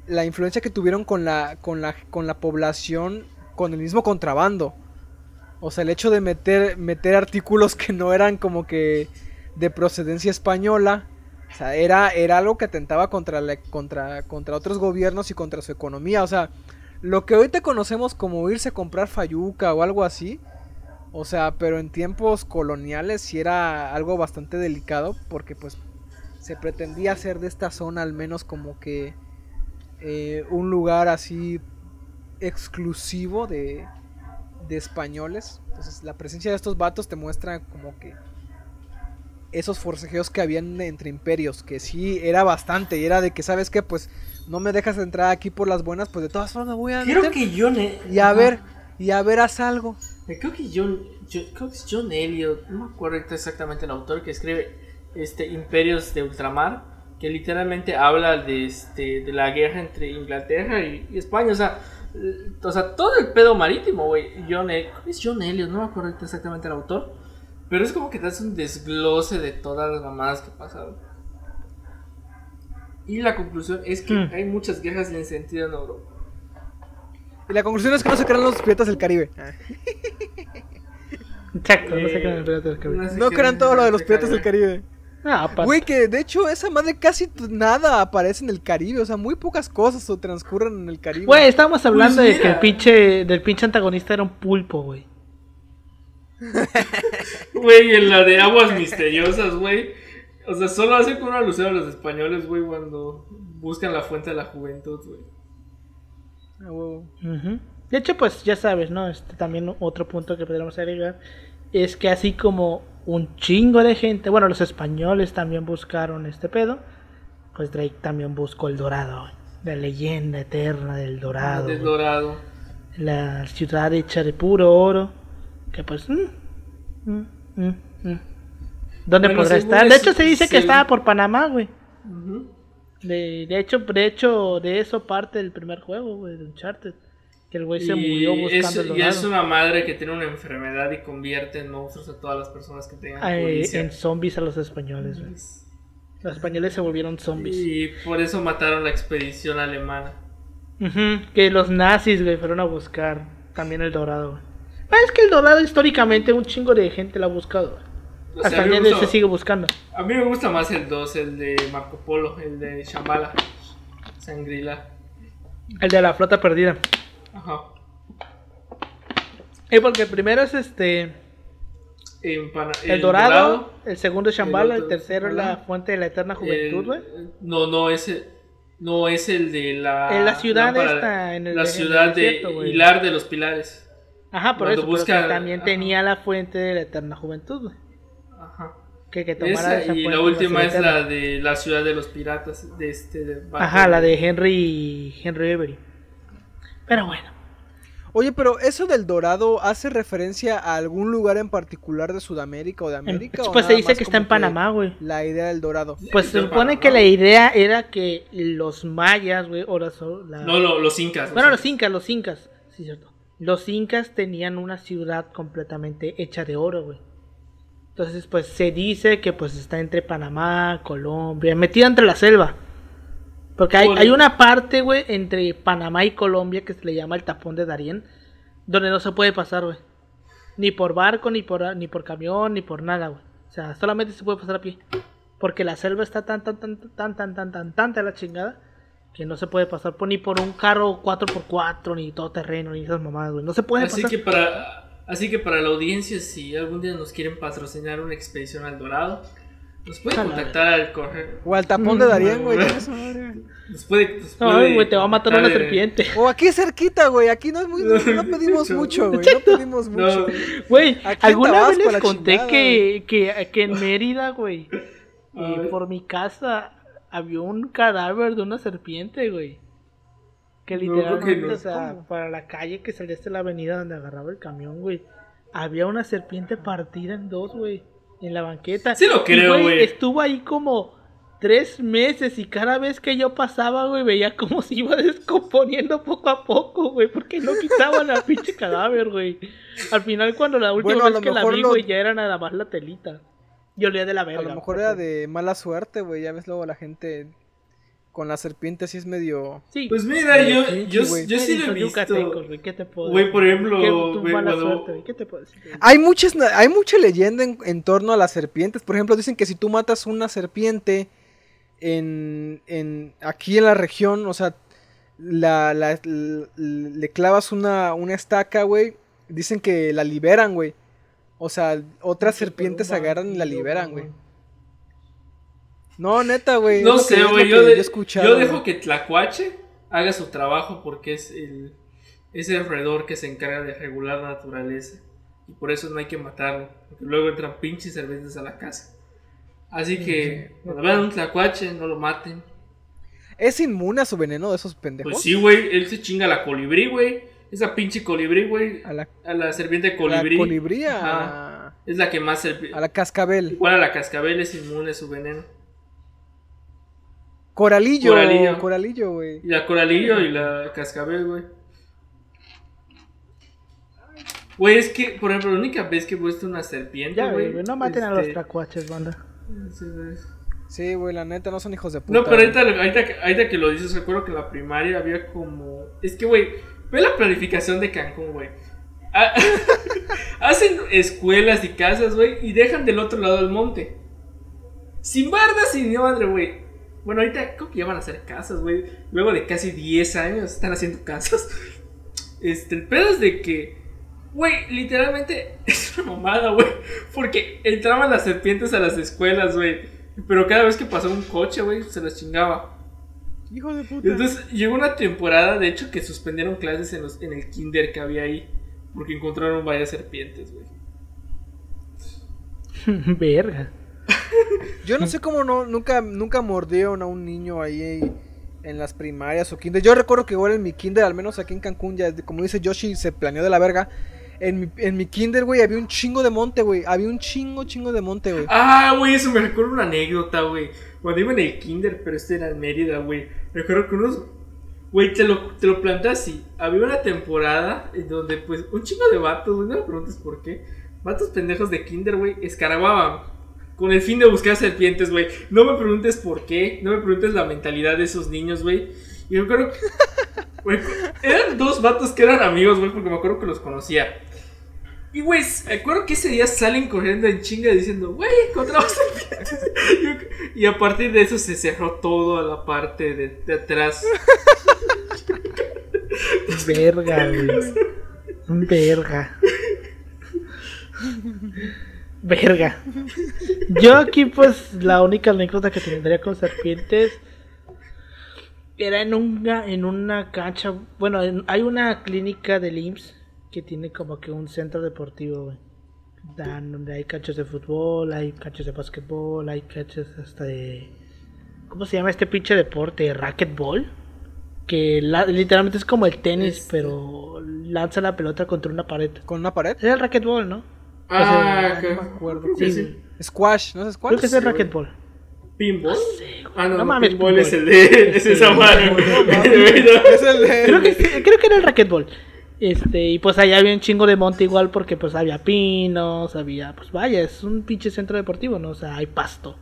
S2: la influencia que tuvieron con la, con la, con la población, con el mismo contrabando. O sea, el hecho de meter, meter artículos que no eran como que de procedencia española. O sea, era, era algo que atentaba contra, la, contra, contra otros gobiernos y contra su economía. O sea, lo que hoy te conocemos como irse a comprar fayuca o algo así. O sea, pero en tiempos coloniales sí era algo bastante delicado porque pues se pretendía hacer de esta zona al menos como que eh, un lugar así exclusivo de, de españoles. Entonces la presencia de estos vatos te muestra como que esos forcejeos que habían entre imperios, que sí era bastante, y era de que, ¿sabes qué? Pues no me dejas entrar aquí por las buenas, pues de todas formas voy a
S3: Creo
S2: meter.
S3: que John. E-
S2: Y a
S3: Ajá.
S2: ver, y a ver, haz algo.
S3: Creo que John, yo- creo que es John Elliot, no me acuerdo exactamente el autor que escribe este Imperios de Ultramar, que literalmente habla de este de la guerra entre Inglaterra y, y España, o sea, eh, o sea, todo el pedo marítimo, güey. John E- que es John Elliot, no me acuerdo exactamente el autor, pero es como que te hace un desglose de todas las mamadas que pasaron. Y la conclusión es que
S1: Hmm.
S3: hay muchas guerras sin sentido en Europa.
S2: Y la conclusión es que no se crean los piratas del Caribe.
S1: Exacto, no sé
S3: Eh,
S1: qué me del Caribe.
S3: no
S2: No crean todo lo de los piratas del
S3: Caribe.
S1: Ah, aparte.
S2: Güey, que de hecho esa madre casi nada aparece en el Caribe. O sea, muy pocas cosas o transcurren en el Caribe.
S1: Güey, estábamos hablando
S3: Pues
S1: de que el pinche, del pinche antagonista era un pulpo, güey.
S3: Güey, en la de aguas misteriosas, güey. O sea, solo hacen con una alusión a los españoles, güey, cuando buscan la fuente de la juventud, güey.
S2: Ah.
S1: Ujú. De hecho, pues ya sabes, ¿no? Este también otro punto que podríamos agregar es que así como un chingo de gente, bueno, los españoles también buscaron este pedo, pues Drake también buscó el dorado, la leyenda eterna del dorado,
S3: Del
S1: güey.
S3: dorado.
S1: la ciudad hecha de puro oro, que pues... mm, mm, mm, mm. ¿Dónde
S3: Bueno,
S1: podrá estar? De hecho se dice que estaba por Panamá, güey. De, de hecho, de hecho, de eso parte el primer juego, güey, de Uncharted. Que el güey se murió buscando
S3: es,
S1: el
S3: y es una madre que tiene una enfermedad y convierte en monstruos a todas las personas que tengan codicia.
S1: en zombies a los españoles, güey. Los españoles se volvieron zombies.
S3: Y por eso mataron la expedición alemana.
S1: Ujú, que los nazis, güey, fueron a buscar también el dorado, güey. Ah, es que el dorado históricamente un chingo de gente lo ha buscado, güey.
S3: O sea,
S1: Hasta
S3: a
S1: el día se sigue buscando.
S3: A mí me gusta más el 2, el de Marco Polo, el de Shambhala. Sangrila.
S1: El de la flota perdida.
S3: Ajá.
S1: Eh, porque el primero es este. El, dorado, el segundo es Shambhala, el, tercero es la fuente de la eterna juventud, güey.
S3: no, no es el, no es el de la
S1: En la ciudad
S3: lámpara-
S1: esta, en el-
S3: la
S1: en el
S3: ciudad de. Hilar de los Pilares.
S1: Ajá, por
S3: cuando
S1: eso, pero
S3: busca-
S1: también
S3: ajá.
S1: tenía la fuente de la eterna juventud, güey.
S3: Ajá.
S1: Que, que tomara
S3: Esa,
S1: esa
S3: y la última es la de la ciudad de los piratas de este de
S1: Ajá, la de Henry Henry Avery. Pero bueno.
S2: Oye, pero eso del dorado hace referencia a algún lugar en particular de Sudamérica o de
S1: en-
S2: América. o
S1: pues se dice que está en Panamá, güey.
S2: La idea del dorado.
S1: Pues se supone
S3: Panamá.
S1: que la idea era que los mayas, güey, o las- o la-
S3: No, no, los incas.
S1: Bueno, los incas, los incas, sí, cierto. Los incas tenían una ciudad completamente hecha de oro, güey. Entonces, pues se dice que pues está entre Panamá, Colombia, metida entre la selva. Porque hay, una parte, güey, entre Panamá y Colombia que se le llama el tapón de Darién, donde no se puede pasar, güey. Ni por barco, ni por, ni por camión, ni por nada, güey. O sea, solamente se puede pasar a pie. Porque la selva está tan, tan, tan, tan, tan, tan, tan, tan, de la chingada que no se puede pasar por, ni por un carro 4x4, ni todo terreno, ni esas mamadas, güey. No se puede
S3: Así
S1: pasar.
S3: que para así que para la audiencia si algún día nos quieren patrocinar una expedición al Dorado, nos puede contactar al correo.
S2: O al tapón de
S1: Mm,
S2: Darien, güey.
S3: Nos puede,
S1: güey, te va a matar una
S3: eh,
S1: serpiente.
S2: O aquí cerquita, güey. Aquí no, es muy, no, no pedimos mucho, güey. No pedimos mucho.
S1: Güey, alguna vez les conté
S2: chingada,
S1: que, que, que en Mérida, güey, eh, por mi casa había un cadáver de una serpiente, güey. Que
S3: No,
S1: literalmente,
S3: que
S1: o sea,
S2: ¿Cómo?
S1: para la calle que saliste de la avenida donde agarraba el camión, güey. Había una serpiente partida en dos, güey. En la banqueta.
S3: Sí lo creo, güey.
S1: Estuvo ahí como tres meses y cada vez que yo pasaba, güey, veía cómo se iba descomponiendo poco a poco, güey, porque no quitaban la pinche cadáver, güey. Al final, cuando la última
S2: Bueno, a
S1: vez que la vi,
S2: lo-
S1: güey, ya era nada más la telita. Yo olía de la
S2: A
S1: verga.
S2: lo mejor
S1: porque-
S2: era de mala suerte, güey. Ya ves luego la gente con la serpiente así es medio...
S1: Sí.
S3: Pues mira, yo,
S2: kinky,
S3: yo, yo sí lo he visto.
S1: güey, ¿qué te puedo
S3: Güey,
S1: decir?
S3: por ejemplo,
S1: Qué tu
S3: güey,
S1: mala
S3: cuando-
S1: suerte, ¿qué te puedo decir?
S2: Hay muchas, hay mucha leyenda en, en torno a las serpientes. Por ejemplo, dicen que si tú matas una serpiente en, en aquí en la región, o sea, la, la- le clavas una, una estaca, güey. Dicen que la liberan, güey. O sea, otras serpientes se agarran y la liberan, güey. No, neta, güey.
S3: No sé, güey. Yo, de- yo dejo que Tlacuache haga su trabajo porque es el, es el alrededor que se encarga de regular la naturaleza. Y por eso no hay que matarlo. Porque luego entran pinches cervezas a la casa. Así que cuando vean un Tlacuache, no lo maten.
S2: ¿Es inmune a su veneno de esos pendejos?
S3: Pues sí, güey. Él se chinga a la colibrí, güey. Esa pinche colibrí, güey.
S2: A la,
S3: A la serpiente
S2: a la
S3: colibrí.
S2: colibrí, a,
S3: Es la que más
S2: a la cascabel.
S3: Igual a la cascabel es inmune a su veneno.
S2: Coralillo,
S3: Coralillo.
S2: coralillo, güey.
S3: Y la coralillo y la cascabel, güey. Güey, es que, por ejemplo, la única vez que he visto una serpiente,
S1: Ya,
S3: güey.
S1: no maten a los
S3: este,
S1: tracuaches, banda.
S3: sí, güey.
S2: La neta, no son hijos de puta.
S3: No, pero ahorita, ahorita, que- ahorita que lo dices, recuerdo que en la primaria había como. Es que, güey, ve la planificación de Cancún, güey. Ha- Hacen escuelas y casas, güey, y dejan del otro lado del monte. Sin bardas, sin madre, güey. Bueno, ahorita creo que ya van a hacer casas, güey. Luego de casi 10 años están haciendo casas. Este, el pedo es de que, güey, literalmente es una mamada, güey. Porque entraban las serpientes a las escuelas, güey. Pero cada vez que pasaba un coche, güey, se las chingaba.
S2: Hijo de puta.
S3: Entonces llegó una temporada, de hecho, que suspendieron clases en, los, en el kinder que había ahí. Porque encontraron varias serpientes, güey.
S1: Verga.
S2: Yo no sé cómo no, nunca, nunca mordieron a un niño ahí en las primarias o kinder. Yo recuerdo que igual en mi kinder, al menos aquí en Cancún, ya como dice Yoshi, se planeó de la verga. En mi, en mi kinder, güey, había un chingo de monte, güey. Había un chingo, chingo de monte, güey.
S3: Ah, güey, eso me recuerda una anécdota, güey. Cuando iba en el kinder, pero este era en Mérida, güey. Recuerdo que unos... Güey, te lo, te lo planteé así. Había una temporada en donde, pues, un chingo de vatos, güey, no me preguntes por qué. Vatos pendejos de kinder, güey, escarbaban. Con el fin de buscar serpientes, güey. No me preguntes por qué. No me preguntes la mentalidad de esos niños, güey. Y me acuerdo que... güey, eran dos vatos que eran amigos, güey, porque me acuerdo que los conocía. Y, güey, me acuerdo que ese día salen corriendo en chinga diciendo, güey, encontramos serpientes. Y, y a partir de eso se cerró todo a la parte de, de atrás.
S1: Verga, güey. Verga. Verga. Yo aquí, pues, la única anécdota que tendría con serpientes era en una, en una cancha. Bueno, en- hay una clínica del IMSS que tiene como que un centro deportivo, güey. Dan- donde hay canchas de fútbol, hay canchas de básquetbol, hay canchas hasta de. ¿Cómo se llama este pinche deporte? ¿Racquetball? Que la- literalmente es como el tenis,
S3: Este.
S1: pero lanza la pelota contra una pared.
S2: ¿Con una pared?
S1: Es el racquetball, ¿no?
S3: Ah,
S2: no me acuerdo.
S1: Sí,
S3: sí.
S2: Squash, ¿no es squash?
S1: Creo que es el
S3: sí,
S1: racquetball.
S3: ¿Pinball? Ah, no,
S1: No
S3: no,
S1: mames,
S3: pinball
S1: pinball.
S3: es el de. Es esa madre.
S2: Es el de-
S1: Creo que, creo que era el racquetball. Este, y pues allá había un chingo de monte igual porque pues había pinos, había, pues vaya, es un pinche centro deportivo, ¿no? O sea, hay pasto.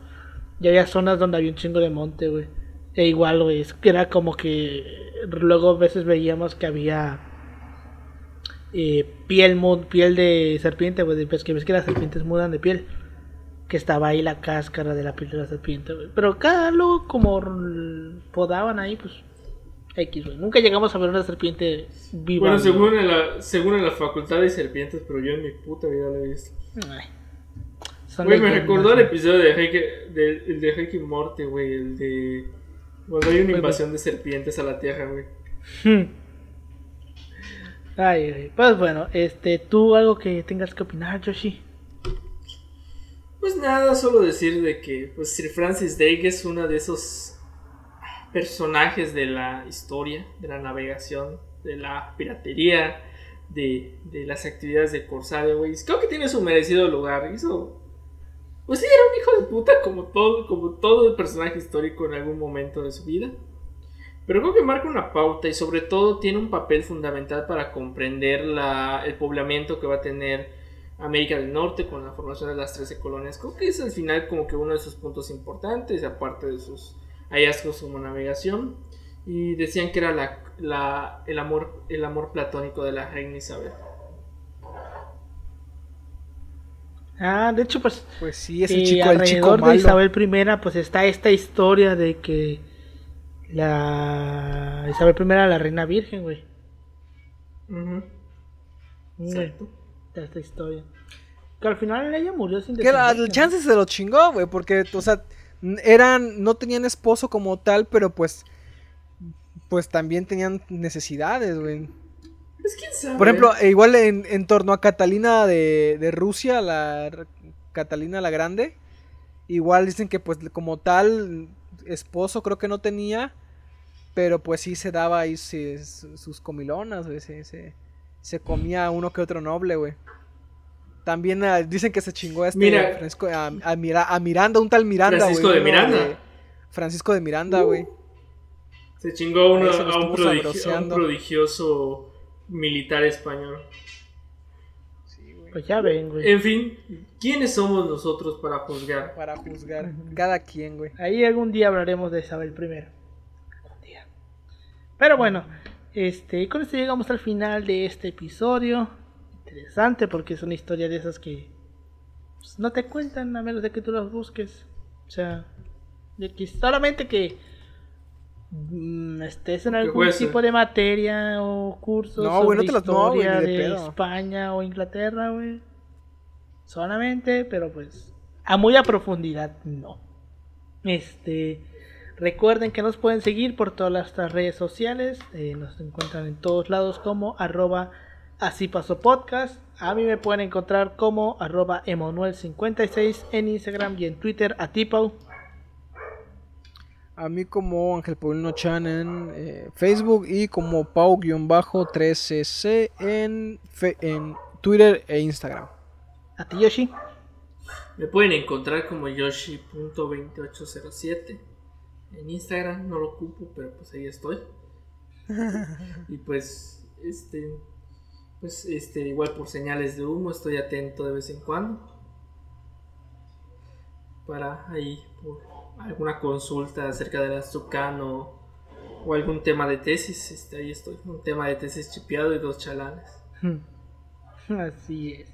S1: Y había zonas donde había un chingo de monte, güey. E igual, güey, es que era como que luego a veces veíamos que había eh, piel piel de serpiente, güey, pues que ves que las serpientes mudan de piel. Que estaba ahí la cáscara de la piel de la serpiente, güey. Pero cada luego como podaban ahí, pues X, güey. Nunca llegamos a ver una serpiente viva.
S3: Bueno, según en, la, según en la facultad de serpientes, pero yo en mi puta vida lo he visto. Güey, me recordó el episodio de Rick, de, el de Rick y Morty, güey. El de. Cuando hay una invasión de serpientes a la tierra, güey.
S1: Ay. Pues bueno, este, tú algo que tengas que opinar, Yoshi.
S3: Pues nada, solo decir de que pues Sir Francis Drake es uno de esos personajes de la historia, de la navegación, de la piratería, de, de las actividades de corsario, güey. Creo que tiene su merecido lugar. Hizo... Pues sí, era un hijo de puta como todo, como todo el personaje histórico en algún momento de su vida. Pero creo que marca una pauta y sobre todo tiene un papel fundamental para comprender la, el poblamiento que va a tener América del Norte con la formación de las 13 colonias. Creo que es al final como que uno de sus puntos importantes, aparte de sus hallazgos como navegación. Y decían que era la, la, el, amor, el amor platónico de la reina Isabel.
S1: Ah, de hecho, pues,
S2: Pues sí, es el
S1: eh,
S2: chico, el chico
S1: alrededor de. Isabel I, pues está esta historia de que la Isabel I era la reina virgen, güey.
S3: Ujú,
S1: Güey,
S3: Exacto.
S1: esta historia. Que al final ella murió sin
S2: Que la, el chance se lo chingó, güey, porque, o sea, eran, no tenían esposo como tal, pero pues, pues también tenían necesidades, güey.
S3: Pues quién sabe.
S2: Por ejemplo, e igual en, en torno a Catalina de, de Rusia, la Catalina la Grande, igual dicen que pues como tal esposo creo que no tenía, pero pues sí se daba ahí sus, sus comilonas, güey, se, comía uno que otro noble, güey. También ah, dicen que se chingó a este
S3: Mira.
S2: Francisco- a, a Mira- a Miranda, un tal Miranda, güey.
S3: Francisco de
S2: uno
S3: Miranda.
S2: Francisco de Miranda,
S3: Uh.
S2: güey.
S3: Se chingó uno,
S2: se
S3: a, un prodigio- a un prodigioso militar español.
S1: Pues ya ven, güey.
S3: En fin, ¿quiénes somos nosotros para juzgar?
S2: Para juzgar. Cada quien, güey.
S1: Ahí algún día hablaremos de Isabel I. Pero bueno, este, y con esto llegamos al final de este episodio. Interesante porque es una historia de esas que pues, no te cuentan a menos de que tú las busques. O sea, de que solamente que mm, estés en algún tipo de materia o curso
S2: No, güey, no
S1: sobre
S2: te las- no, güey,
S1: historia
S2: ni de.
S1: España o Inglaterra, güey. Solamente, pero pues a muy a profundidad no. Este, recuerden que nos pueden seguir por todas nuestras redes sociales. eh, nos encuentran en todos lados como arroba así pasó podcast. A mí me pueden encontrar como arroba emanuel56 en Instagram y en Twitter a Tipo.
S2: A mí como Ángel Paulino Chan en eh, Facebook y como Pau-13cc en, fe- en Twitter e Instagram.
S1: A ti Yoshi.
S3: Me pueden encontrar como yoshi.2807 en Instagram, no lo ocupo, pero pues ahí estoy. y pues, este, pues, este, igual por señales de humo, estoy atento de vez en cuando. Para ahí, por alguna consulta acerca de la Zucan o, o algún tema de tesis, este, ahí estoy. Un tema de tesis chipeado y dos chalanes.
S1: Así es.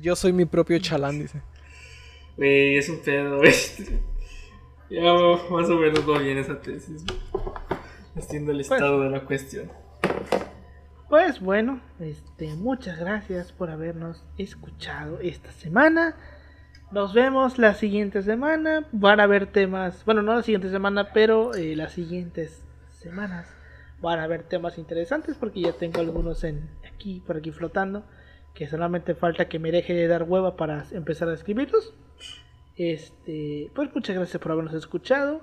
S2: Yo soy mi propio chalán, dice.
S3: Güey, es un pedo, güey. Ya más o menos va bien esa tesis. Haciendo el estado de la cuestión.
S1: Pues bueno, este, muchas gracias por habernos escuchado esta semana. Nos vemos la siguiente semana. Van a haber temas, bueno, no la siguiente semana, pero eh, las siguientes semanas van a haber temas interesantes porque ya tengo algunos en aquí, por aquí flotando, que solamente falta que me deje de dar hueva para empezar a escribirlos. Este, pues muchas gracias por habernos escuchado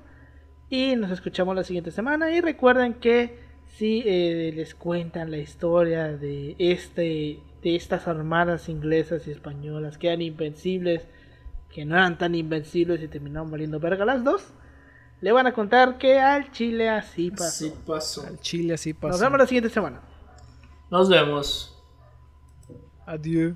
S1: y nos escuchamos la siguiente semana y recuerden que si eh, les cuentan la historia de este de estas armadas inglesas y españolas que eran invencibles, que no eran tan invencibles y terminaron valiendo verga las dos, le van a contar que al Chile así pasó.
S3: Así pasó.
S2: Al chile así
S1: Nos
S2: pasa.
S1: vemos la siguiente semana.
S3: Nos vemos.
S2: Adiós.